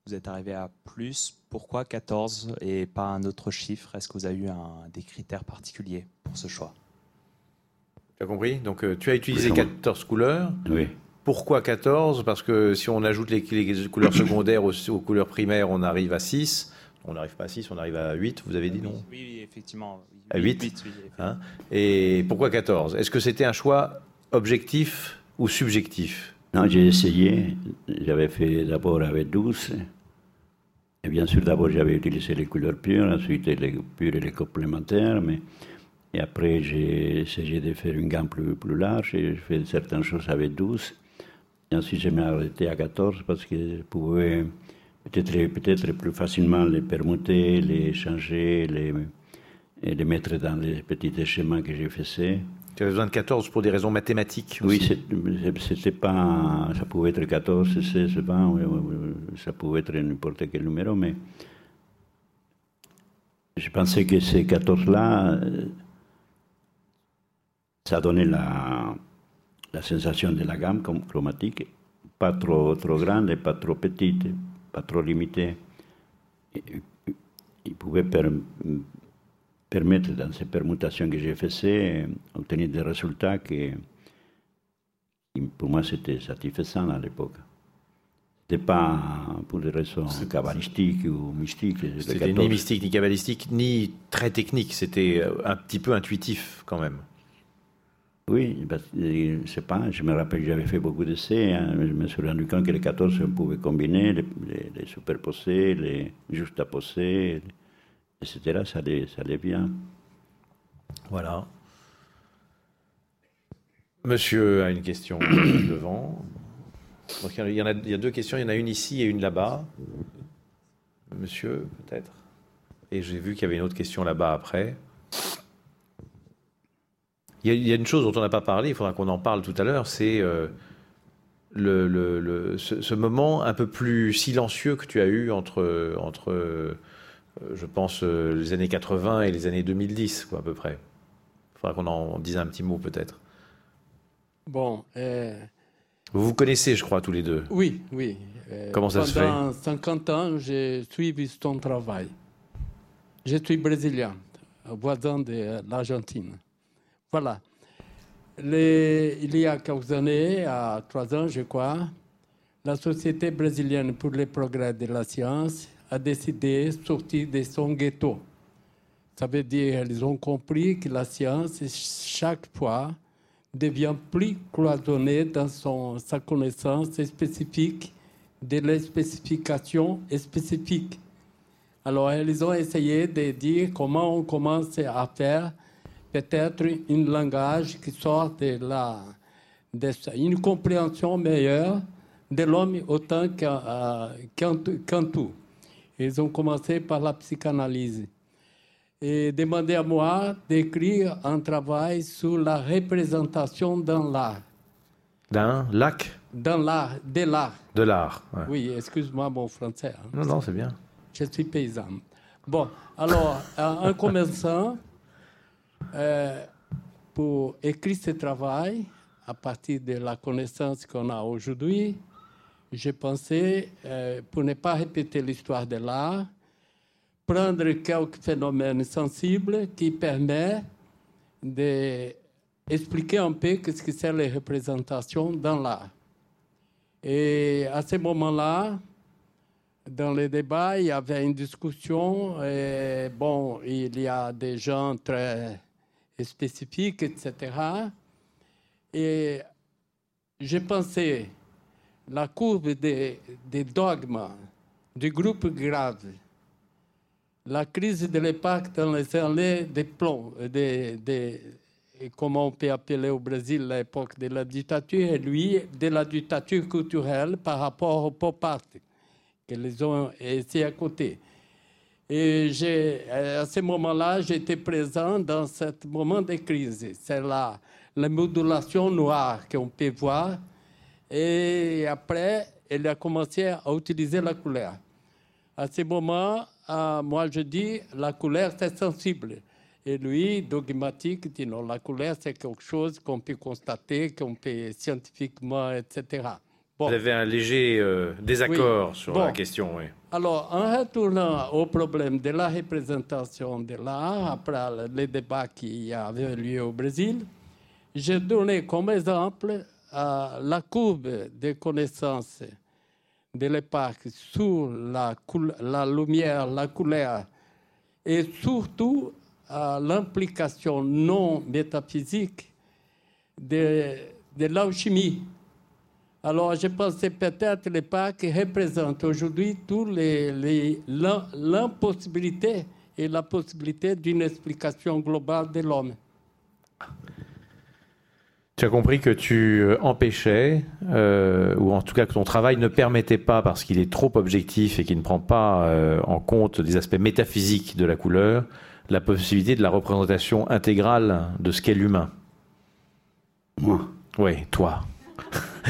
Vous êtes arrivé à plus. Pourquoi 14 et pas un autre chiffre? Est-ce que vous avez eu un- des critères particuliers pour ce choix? Tu as compris? Donc euh, tu as utilisé Oui, 14 couleurs. Oui. Pourquoi 14 Parce que si on ajoute les, les couleurs secondaires aux, aux couleurs primaires, on arrive à 6. On n'arrive pas à 6, on arrive à 8, vous avez dit non? Oui, oui, effectivement. oui. À Oui, huit huit, oui, effectivement. Hein? Et pourquoi 14 Est-ce que c'était un choix objectif ou subjectif? Non, j'ai essayé. J'avais fait d'abord avec 12. Bien sûr, d'abord, j'avais utilisé les couleurs pures, ensuite les pures et les complémentaires. Mais... Et après, j'ai essayé de faire une gamme plus, plus large. J'ai fait certaines choses avec 12. Et ensuite, je m'ai arrêté à 14 parce que je pouvais peut-être peut plus facilement les permuter, les changer, les, et les mettre dans les petits schémas que j'ai faisais. Tu avais besoin de 14 pour des raisons mathématiques Oui, aussi. c'était pas, ça pouvait être 14, 16, 20, oui, oui, oui, ça pouvait être n'importe quel numéro, mais je pensais que ces 14-là, euh, ça donnait la, la sensation de la gamme chromatique, pas trop, trop grande et pas trop petite, pas trop limitée. Il pouvait per- permettre, dans ces permutations que j'ai faites, obtenir des résultats qui, pour moi, c'était satisfaisant à l'époque. C'était pas pour des raisons cabalistiques ou mystiques. C'était 14. ni mystique, ni cabalistique, ni très technique. C'était euh, un petit peu intuitif quand même. Oui, que, je sais pas, je me rappelle que j'avais fait beaucoup d'essais. hein. Je me suis rendu compte que les 14, on pouvait combiner, les, les- les superposer, les juxtaposer, etc. Ça allait, ça allait bien. Voilà. Monsieur a une question devant. Il, y en a, deux questions. Il y en a une ici et une là-bas. Monsieur, peut-être. Et j'ai vu qu'il y avait une autre question là-bas après. Il y, a, une chose dont on n'a pas parlé, il faudra qu'on en parle tout à l'heure, c'est euh, ce, ce moment un peu plus silencieux que tu as eu entre, entre je pense, euh, les années 80 et les années 2010, quoi, à peu près. Il faudra qu'on en dise un petit mot peut-être. Bon, euh, Vous vous connaissez, je crois, tous les deux. oui, oui. euh, Comment ça se fait Pendant 50 ans, j'ai suivi ton travail. Je suis brésilien, voisin de l'Argentine. Voilà. Les- il y a quelques années, à trois ans, je crois, la Société brésilienne pour le progrès de la science a décidé de sortir de son ghetto. Ça veut dire qu'ils ont compris que la science, chaque fois, devient plus cloisonnée dans son, sa connaissance spécifique de les spécifications spécifiques. Alors, ils ont essayé de dire comment on commence à faire peut-être un langage qui sort de la, de une compréhension meilleure de l'homme autant qu'un euh, qu'un tout. Ils ont commencé par la psychanalyse et demandé à moi d'écrire un travail sur la représentation dans l'art. D'un lac? Dans l'art, de l'art. de l'art. ouais. Oui, excuse-moi mon français. hein. Non, non, c'est bien. Je suis paysan. Bon, alors, en en commençant, euh, pour écrire ce travail, à partir de la connaissance qu'on a aujourd'hui, j'ai pensé, euh, pour ne pas répéter l'histoire de l'art, prendre quelques phénomènes sensibles qui permettent d'expliquer un peu ce que c'est les représentations dans l'art. Et à ce moment-là, dans les débats, il y avait une discussion. Et bon, il y a des gens très spécifiques, etc. Et j'ai pensé la courbe des, dogmes du groupe grave, la crise de l'époque dans les années des plombs, des, comment on peut appeler au Brésil l'époque de la dictature, et lui, de la dictature culturelle par rapport au pop art, qu'ils ont essayé à côté. Et à ce moment-là, j'étais présent dans ce moment de crise. C'est la, la modulation noire qu'on peut voir et après, elle a commencé à utiliser la couleur. À ce moment, euh, moi je dis, la couleur c'est sensible. Et lui, dogmatique, dit non, la couleur c'est quelque chose qu'on peut constater, qu'on peut scientifiquement, etc. Vous avez un léger euh, désaccord sur la question. Oui. Alors, en retournant au problème de la représentation de l'art, après les débats qui avaient lieu au Brésil, j'ai donné comme exemple la courbe des connaissances de l'époque sur la, lumière, la couleur, et surtout l'implication non métaphysique de, l'alchimie. Alors, je pensais peut-être l'époque représente aujourd'hui tous les, l'impossibilité et la possibilité d'une explication globale de l'homme. Tu as compris que tu euh, empêchais, euh, ou en tout cas que ton travail ne permettait pas, parce qu'il est trop objectif et qu'il ne prend pas euh, en compte des aspects métaphysiques de la couleur, la possibilité de la représentation intégrale de ce qu'est l'humain. Moi Oui, toi.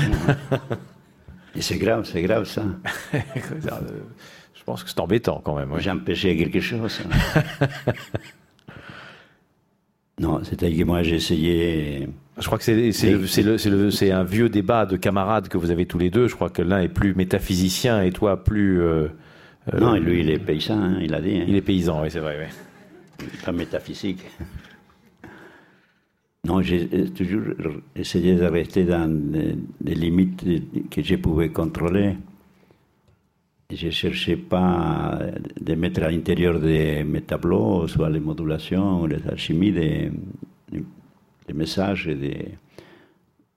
et c'est grave, c'est grave ça. Je pense que c'est embêtant quand même. J'ai empêché quelque chose. non, c'est-à-dire que moi j'ai essayé je crois que c'est un vieux débat de camarades que vous avez tous les deux. Je crois que l'un est plus métaphysicien et toi plus. Euh, euh, non, lui, il est paysan, hein, il a dit. Hein. Il est paysan, oui, c'est vrai. Pas métaphysique. Non, j'ai toujours essayé de rester dans les limites que je pouvais contrôler. Je ne cherchais pas de mettre à l'intérieur de mes tableaux, soit les modulations, les alchimies, des, des messages de,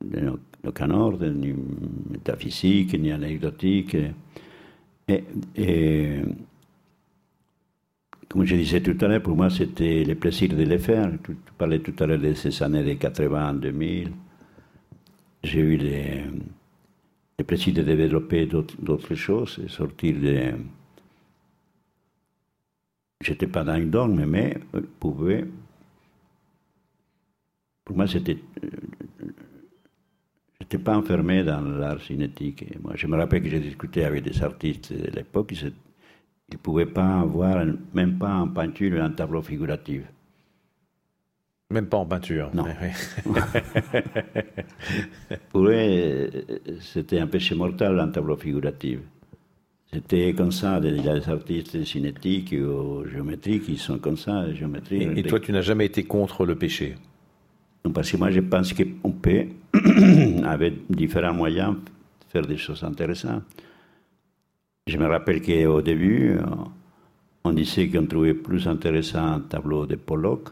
de aucun ordre, ni métaphysique, ni anecdotique. Et, et, comme je disais tout à l'heure, pour moi, c'était le plaisir de les faire. Tu, parlais tout à l'heure de ces années de 80, 2000. J'ai eu le, plaisir de développer d'autres choses, de sortir de. J'étais pas dans une dogme, mais je pouvais pour moi, c'était. n'étais pas enfermé dans l'art cinétique. moi, je me rappelle que j'ai discuté avec des artistes de l'époque, ils ne pouvaient pas avoir, même pas en peinture, un tableau figuratif. Même pas en peinture. Non. Pour eux, c'était un péché mortel, un tableau figuratif. C'était comme ça, les artistes cinétiques ou géométriques, ils sont comme ça, géométrie. et toi, tu n'as jamais été contre le péché? Parce que moi, je pense qu'on peut, avec différents moyens, faire des choses intéressantes. Je me rappelle qu'au début, on disait qu'on trouvait plus intéressant un tableau de Pollock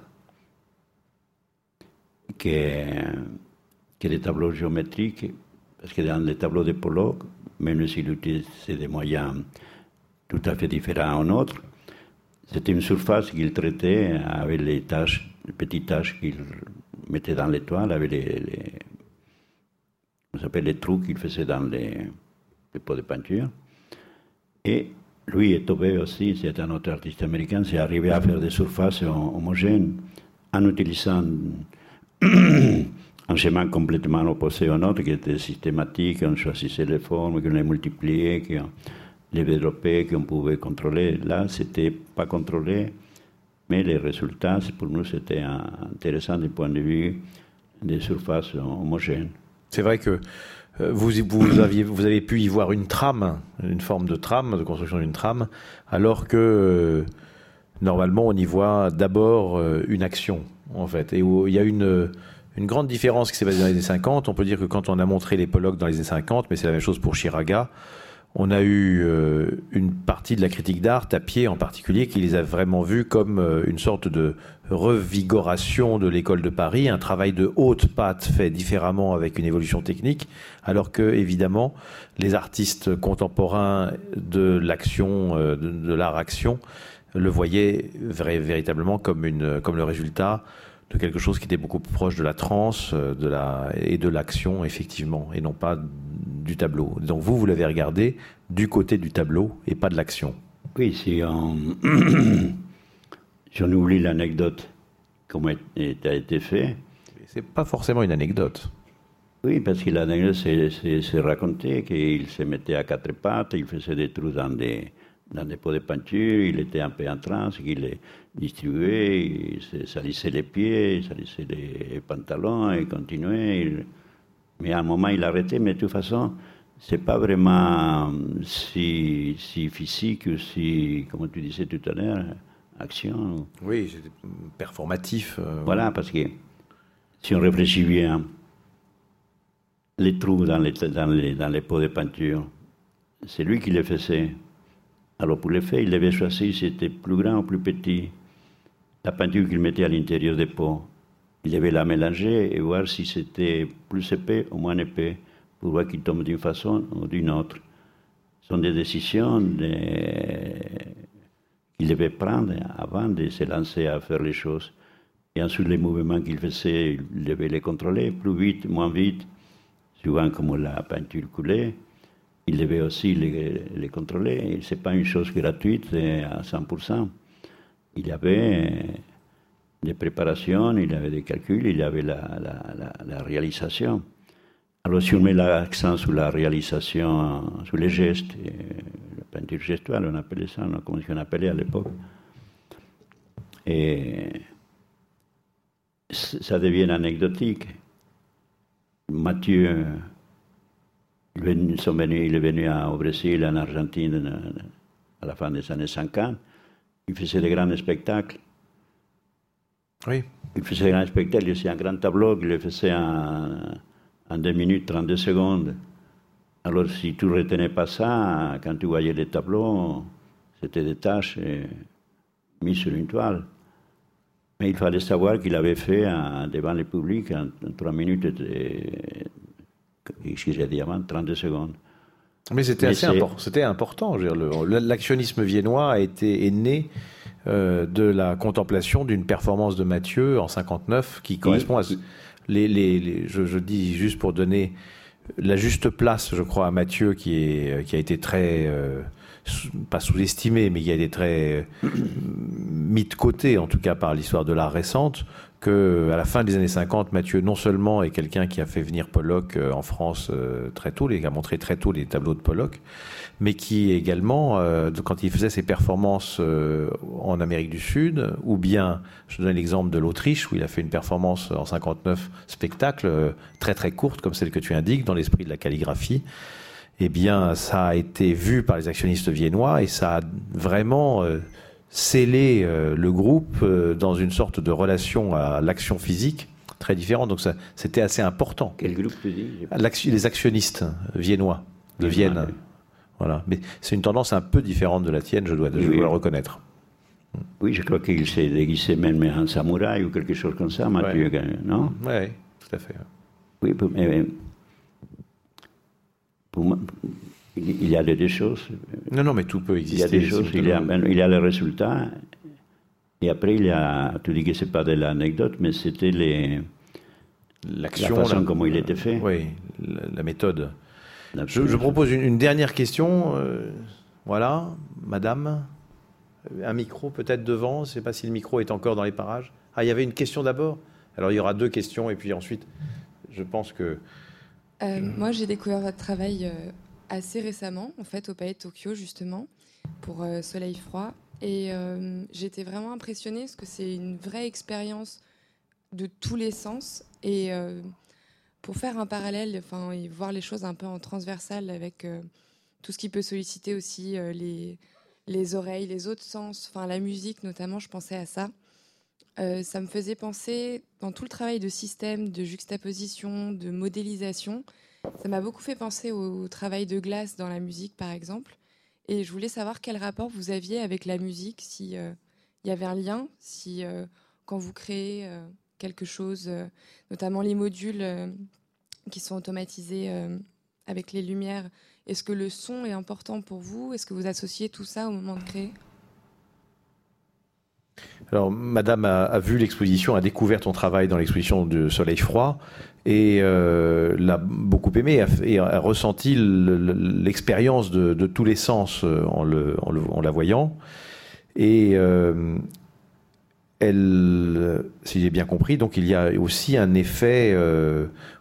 que, que des tableaux géométriques, parce que dans les tableaux de Pollock, même s'il utilisait des moyens tout à fait différents aux nôtres, c'était une surface qu'il traitait avec les tâches, les petites tâches qu'il mettait dans l'étoile avec les, les, les trous qu'il faisait dans les, pots de peinture. Et lui est tombé aussi, c'est un autre artiste américain, c'est arrivé à faire des surfaces homogènes en utilisant un schéma complètement opposé au nôtre, qui était systématique, on choisissait les formes, qu'on les multipliait, qu'on les développait, qu'on pouvait contrôler. Là, c'était pas contrôlé mais les résultats, pour nous, c'était intéressant du point de vue des surfaces homogènes. C'est vrai que vous, vous, avez pu y voir une trame, une forme de trame, de construction d'une trame, alors que normalement on y voit d'abord une action, en fait. Et il y a une, grande différence qui s'est passée dans les années 50. On peut dire que quand on a montré les Pollock dans les années 50, mais c'est la même chose pour Chiraga, on a eu euh, une partie de la critique d'art, Tapier en particulier, qui les a vraiment vus comme euh, une sorte de revigoration de l'école de Paris, un travail de haute patte fait différemment avec une évolution technique, alors que évidemment les artistes contemporains de l'action, euh, de, l'art-action, le voyaient véritablement comme, une, comme le résultat de quelque chose qui était beaucoup plus proche de la transe de la, et de l'action, effectivement, et non pas du tableau. Donc vous, vous l'avez regardé du côté du tableau et pas de l'action. Oui, si on, si on oublie l'anecdote, comment a été fait. C'est pas forcément une anecdote. Oui, parce que l'anecdote, c'est raconté qu'il se mettait à quatre pattes, il faisait des trous dans des, dans des pots de peinture, il était un peu en transe, il les distribuait, il salissait les pieds, salissait les pantalons, et continuait. Mais à un moment, il arrêtait, mais de toute façon, c'est pas vraiment si, si physique ou si, comme tu disais tout à l'heure, action. Oui, c'est performatif. Euh, voilà, parce que si on réfléchit bien, les trous dans les, dans les, dans les pots de peinture, c'est lui qui les faisait. Alors pour les faire, il avait choisi si c'était plus grand ou plus petit. La peinture qu'il mettait à l'intérieur des pots, il devait la mélanger et voir si c'était plus épais ou moins épais pour voir qu'il tombe d'une façon ou d'une autre. Ce sont des décisions qu'il devait prendre avant de se lancer à faire les choses. Et ensuite, les mouvements qu'il faisait, il devait les contrôler, plus vite, moins vite, souvent comme la peinture coulait. Il devait aussi les, les contrôler. Ce n'est pas une chose gratuite à 100%. Il avait des préparations, il avait des calculs, il avait la, réalisation. Alors si on met l'accent sur la réalisation, sur les gestes, la peinture gestuelle, on appelait ça, comme on appelait à l'époque, et ça devient anecdotique. Mathieu, il est venu au Brésil, en Argentine, à la fin des années 50, il faisait des grands spectacles. Oui. Il faisait un spectacle, c'est un grand tableau il le faisait en, en 2 minutes 32 secondes. Alors si tu ne retenais pas ça, quand tu voyais les tableaux, c'était des tâches euh, mises sur une toile. Mais il fallait savoir qu'il avait fait devant le public en, 3 minutes, et, avant, 32 secondes. Mais c'était assez important. C'était important. L'actionnisme viennois a été est né euh, de la contemplation d'une performance de Mathieu en 59 qui correspond à les, les, je, dis juste pour donner la juste place, je crois, à Mathieu qui est qui a été très euh, pas sous-estimé, mais qui a été très euh, mis de côté, en tout cas par l'histoire de l'art récente, que à la fin des années 50, Mathieu non seulement est quelqu'un qui a fait venir Pollock en France très tôt, il a montré très tôt les tableaux de Pollock, mais qui également, euh, quand il faisait ses performances euh, en Amérique du Sud, ou bien, je donne l'exemple de l'Autriche, où il a fait une performance en 59 spectacles, euh, très très courte, comme celle que tu indiques, dans l'esprit de la calligraphie, eh bien, ça a été vu par les actionnistes viennois et ça a vraiment scellé le groupe dans une sorte de relation à l'action physique très différente. Donc, c'était assez important. Quel groupe tu dis Les actionnistes viennois de Vienne. Voilà. Mais c'est une tendance un peu différente de la tienne, je dois, le reconnaître. Oui, je crois qu'il s'est déguisé même en samouraï ou quelque chose comme ça, Mathieu, non? Oui, tout à fait. Oui, mais pour moi, il y a des choses. Non, non, mais tout peut exister. Il y a des choses, il y a, il y a les résultats, et après, il y a, tu dis que ce n'est pas de l'anecdote, mais c'était les, l'action, la façon comment il était fait. Oui, la méthode. Je, propose une, dernière question. Euh, voilà, madame. Un micro peut-être devant. Je ne sais pas si le micro est encore dans les parages. Ah, il y avait une question d'abord Alors il y aura deux questions et puis ensuite, je pense que. Euh, moi, j'ai découvert votre travail euh, assez récemment, en fait, au Palais de Tokyo, justement, pour Soleil Froid. Et j'étais vraiment impressionnée parce que c'est une vraie expérience de tous les sens. Et pour faire un parallèle, enfin, et voir les choses un peu en transversal avec tout ce qui peut solliciter aussi les, les oreilles, les autres sens, enfin la musique notamment, je pensais à ça. ça me faisait penser, dans tout le travail de système, de juxtaposition, de modélisation, ça m'a beaucoup fait penser au travail de glace dans la musique, par exemple. Et je voulais savoir quel rapport vous aviez avec la musique, si il y avait un lien, si quand vous créez quelque chose, notamment les modules qui sont automatisés avec les lumières, est-ce que le son est important pour vous? Est-ce que vous associez tout ça au moment de créer? Alors, Madame a, vu l'exposition, a découvert ton travail dans l'exposition de Soleil Froid et euh, l'a beaucoup aimé et a, ressenti l'expérience de, tous les sens euh, en, la voyant. Euh, elle, si j'ai bien compris, donc il y a aussi un effet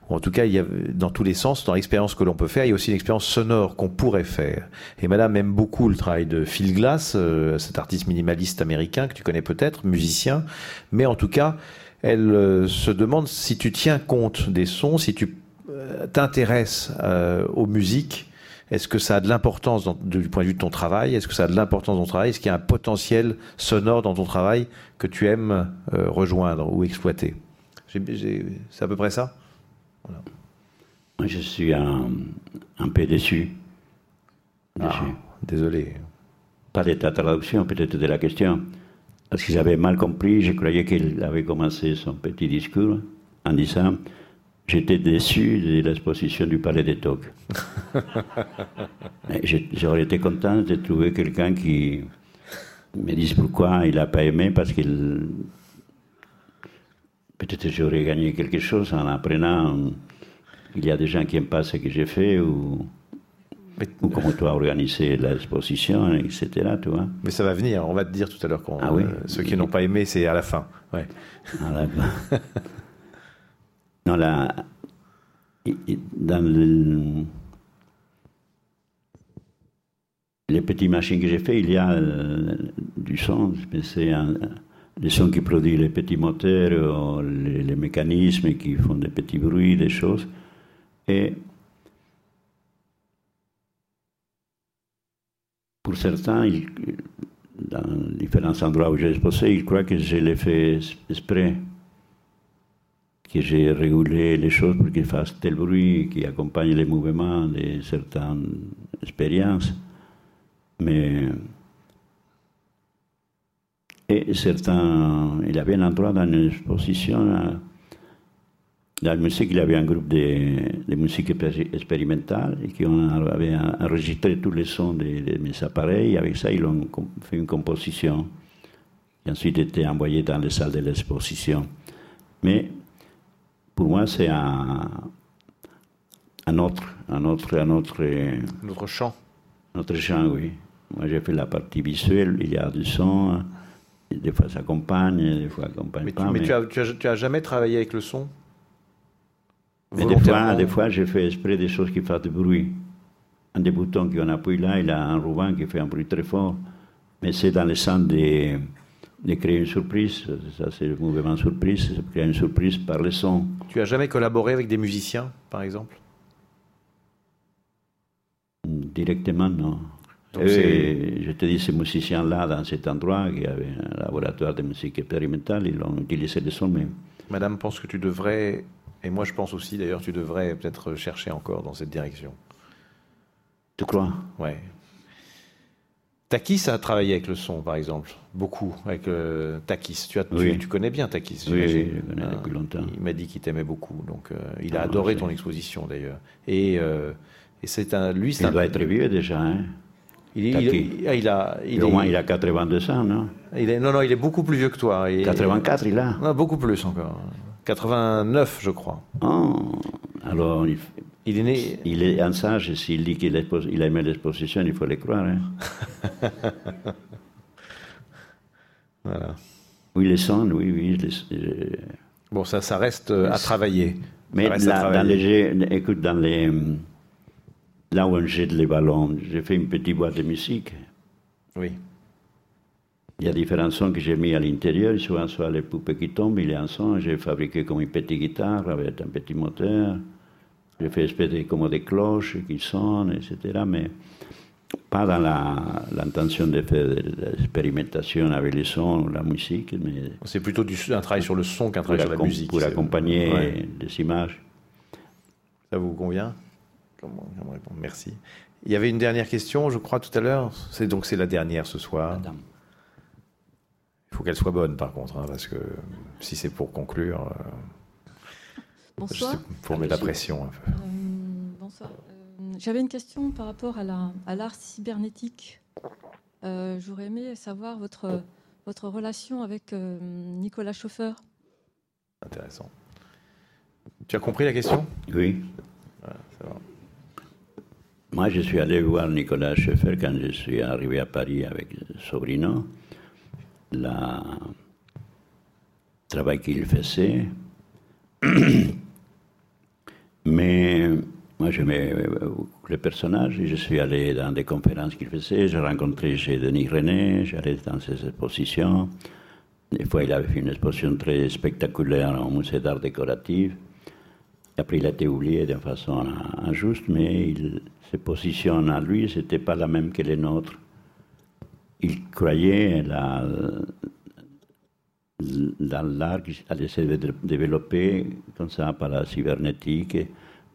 en tout cas, il y a, dans tous les sens, dans l'expérience que l'on peut faire, il y a aussi une expérience sonore qu'on pourrait faire. Et Madame aime beaucoup le travail de Phil Glass, euh, cet artiste minimaliste américain que tu connais peut-être, musicien. Mais en tout cas, elle euh, se demande si tu tiens compte des sons, si tu euh, t'intéresses aux musiques. Est-ce que ça a de l'importance du point de vue de ton travail? Est-ce que ça a de l'importance dans ton travail? Est-ce qu'il y a un potentiel sonore dans ton travail que tu aimes rejoindre ou exploiter? C'est à peu près ça? Moi, je suis un, peu déçu. Ah, désolé. Pas de ta traduction, peut-être de la question. Parce que j'avais mal compris, je croyais qu'il avait commencé son petit discours en disant J'étais déçu de l'exposition du Palais des Tocs. J'aurais été content de trouver quelqu'un qui me dise pourquoi il n'a pas aimé, parce qu'il peut-être j'aurais gagné quelque chose en apprenant qu'il y a des gens qui n'aiment pas ce que j'ai fait ou, ou comment tu as organisé l'exposition, etc. Tu vois. Mais ça va venir, on va te dire tout à l'heure. Ah oui. Euh, ceux qui n'ont pas aimé, c'est à la fin. Ouais. Ah, non, là, dans le, les petites machines que j'ai fait, il y a euh, du son, c'est un les sons qui produisent les petits moteurs, les, mécanismes qui font des petits bruits, des choses. Et pour certains, dans différents endroits où j'ai exposé, ils croient que je l'ai fait exprès, que j'ai régulé les choses pour qu'ils fassent tel bruit qui accompagne les mouvements de certaines expériences. Mais et certains, il avait un endroit dans une exposition, dans le musée, il y avait un groupe de, musique expérimentale et qui avait enregistré tous les sons de, mes appareils. Avec ça, ils ont fait une composition qui ensuite été envoyée dans les salles de l'exposition. Mais pour moi, c'est un, un, autre, un autre, un autre, un autre champ. Notre champ, oui. Moi, j'ai fait la partie visuelle, il y a du son. Des fois, ça accompagne, des fois, ça accompagne mais pas. Tu, mais, Tu, as, tu, as, jamais travaillé avec le son? Mais des fois, des fois, j'ai fait exprès des choses qui font du bruit. Un des boutons qu'on appuie là, il a un ruban qui fait un bruit très fort. Mais c'est dans le sens de, de créer une surprise. Ça, c'est le mouvement surprise. C'est créer une surprise par le son. Tu as jamais collaboré avec des musiciens, par exemple? Directement, non je te dis, ces musiciens-là, dans cet endroit, qui avait un laboratoire de musique expérimentale, ils ont utilisé le son même. Madame pense que tu devrais, et moi je pense aussi d'ailleurs, tu devrais peut-être chercher encore dans cette direction. Tu crois? Ouais. Takis a travaillé avec le son, par exemple, beaucoup avec euh, Takis. Tu, as, tu, connais bien Takis Oui, je connais ah, depuis longtemps. Il m'a dit qu'il t'aimait beaucoup, donc euh, il a ah, adoré ton exposition d'ailleurs. Et, euh, et c'est un, lui, c'est il doit être vieux déjà. Hein il, il, il, a, il au moins, il a 82 ans, non? Il est, Non, non, il est beaucoup plus vieux que toi. 84, il a? Non, beaucoup plus encore. 89, je crois. Oh, alors, il, est né. Il est un sage, s'il dit qu'il il a aimé l'exposition, il faut le croire. Hein. voilà. Oui, les sons, oui, oui. Bon, ça, ça reste à travailler. Mais là, dans les, écoute, dans les là où on jette les ballons, j'ai fait une petite boîte de musique. Oui. Il y a différents sons que j'ai mis à l'intérieur, souvent soit les poupées qui tombent, il y a un son, j'ai fabriqué comme une petite guitare avec un petit moteur, j'ai fait espèce de, comme des cloches qui sonnent, etc. Mais pas dans l'intention de faire de l'expérimentation avec les sons, la musique. Mais c'est plutôt du, un travail sur le son qu'un travail sur la musique. Pour accompagner des images. Ça vous convient? Comment, Merci. Il y avait une dernière question, je crois, tout à l'heure. C'est donc c'est la dernière ce soir. Madame. Il faut qu'elle soit bonne, par contre, hein, parce que si c'est pour conclure, euh, bonsoir. pour mettre la pression un peu. Euh, bonsoir. J'avais une question par rapport à l'art la, cybernétique. Euh, J'aurais aimé savoir votre, votre relation avec euh, Nicolas Chauffeur. Intéressant. Tu as compris la question? Oui. Moi, je suis allé voir Nicolas Chauffeur quand je suis arrivé à Paris avec Sobrino. Le travail qu'il faisait. Mais moi, j'aimais beaucoup les personnages. Je suis allé dans des conférences qu'il faisait. J'ai rencontré chez Denis René. J'allais dans ses expositions. Des fois, il avait fait une exposition très spectaculaire au musée d'art décoratif. après, il a été oublié d'une façon injuste, mais il, ses positions à lui, ce n'était pas la même que les nôtres. Il croyait la, dans l'art qu'il allait se développer comme ça par la cybernétique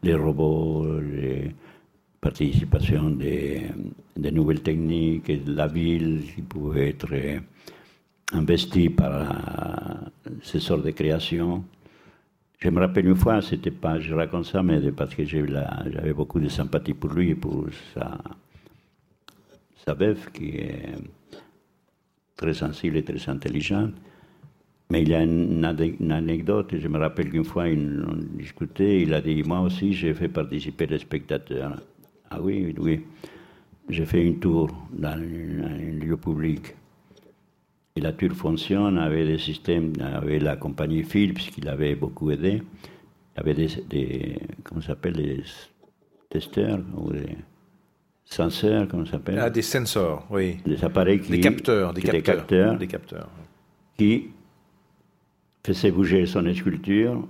les robots, la participation des, nouvelles techniques, la ville qui pouvait être investie par ces sortes de créations. Je me rappelle une fois, c'était pas, je raconte ça, mais parce que j'avais beaucoup de sympathie pour lui et pour sa, sa veuve qui est très sensible et très intelligente. Mais il y a une, anecdote, je me rappelle qu'une fois, on discutait, il a dit Moi aussi, j'ai fait participer les spectateurs. Ah oui, oui. J'ai fait une tour dans un, lieu public. Et la tour fonctionne avec des systèmes, avec la compagnie Philips qui l'avait beaucoup aidé. Il y avait des, des comment s'appelle, des testeurs ou des senseurs, comment ça s'appelle? Ah, des sensors, oui. Des appareils qui. Des capteurs, des capteurs. Des capteurs, des capteurs. Qui faisait bouger son sculpture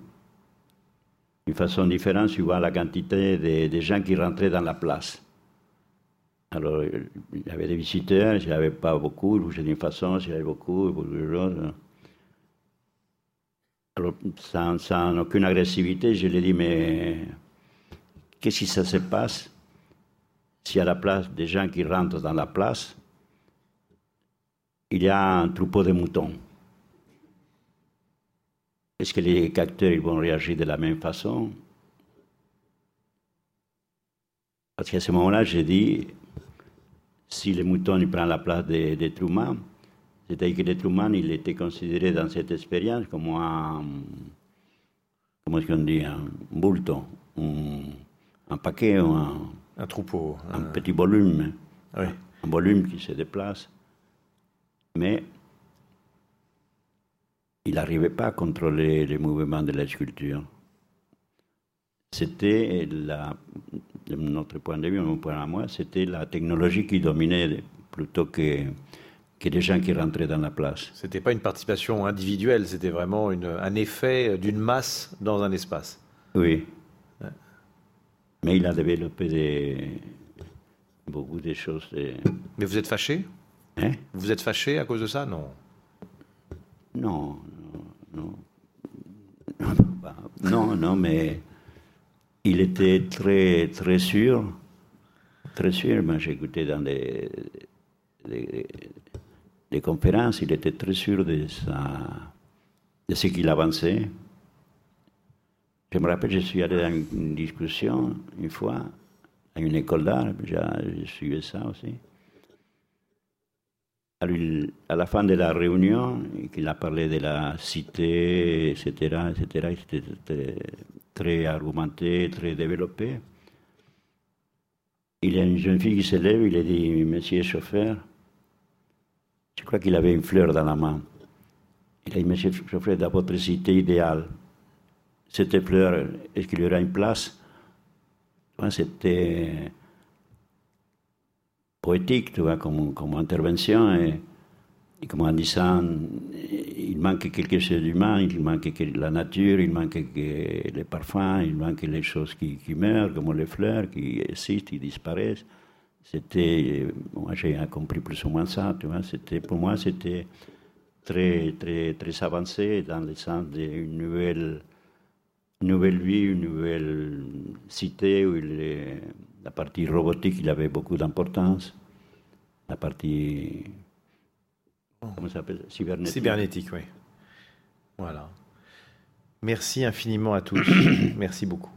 d'une façon différente suivant la quantité de, gens qui rentraient dans la place. Alors, il y avait des visiteurs, s'il n'y avait pas beaucoup, il bougeait d'une façon, s'il y avait beaucoup, il bougeait d'autre. Alors, sans, aucune agressivité, je lui ai dit, mais qu'est-ce qui se passe? Si à la place des gens qui rentrent dans la place, il y a un troupeau de moutons est-ce que les capteurs vont réagir de la même façon? Parce qu'à ce moment-là, j'ai dit, si le mouton il prend la place des de Truman, c'est-à-dire que l'être humain, il était considéré dans cette expérience comme un, comment est-ce qu'on dit, un bulto, un, paquet, un, un troupeau, un, petit volume, un volume qui se déplace. Mais il n'arrivait pas à contrôler les mouvements de la sculpture. C'était, de notre point de vue, mon point à moi, c'était la technologie qui dominait plutôt que, que les gens qui rentraient dans la place. C'était pas une participation individuelle, c'était vraiment un effet d'une masse dans un espace. Oui. Mais il a développé des, beaucoup de choses. Mais vous êtes fâché? hein? Vous êtes fâché à cause de ça? Non. Non, non. Non, non, mais il était très, très sûr, très sûr. Moi, j'écoutais dans des, conférences, il était très sûr de, de ce qu'il avançait. Je me rappelle, je suis allé dans une discussion une fois à une école d'art, je suivais ça aussi à la fin de la réunion, il a parlé de la cité, etc., etc., c'était très, argumenté, très développé. Il y a une jeune fille qui se lève, il a dit, Monsieur chauffeur, je crois qu'il avait une fleur dans la main. Il a dit, Monsieur chauffeur, dans votre cité idéale, cette fleur, est-ce qu'il y aura une place? C'était poétique, tu vois, comme, comme intervention. Et et comme en disant, il manque quelque chose d'humain, il manque la nature, il manque les parfums, il manque les choses qui, meurent, comme les fleurs, qui existent, qui disparaissent. C'était, moi j'ai compris plus ou moins ça, tu vois, pour moi c'était très, très, très avancé dans le sens d'une nouvelle, nouvelle vie, une nouvelle cité où la partie robotique il avait beaucoup d'importance, la partie comment ça s'appelle Cybernétique. Cybernétique, oui. Voilà. Merci infiniment à tous. Merci beaucoup.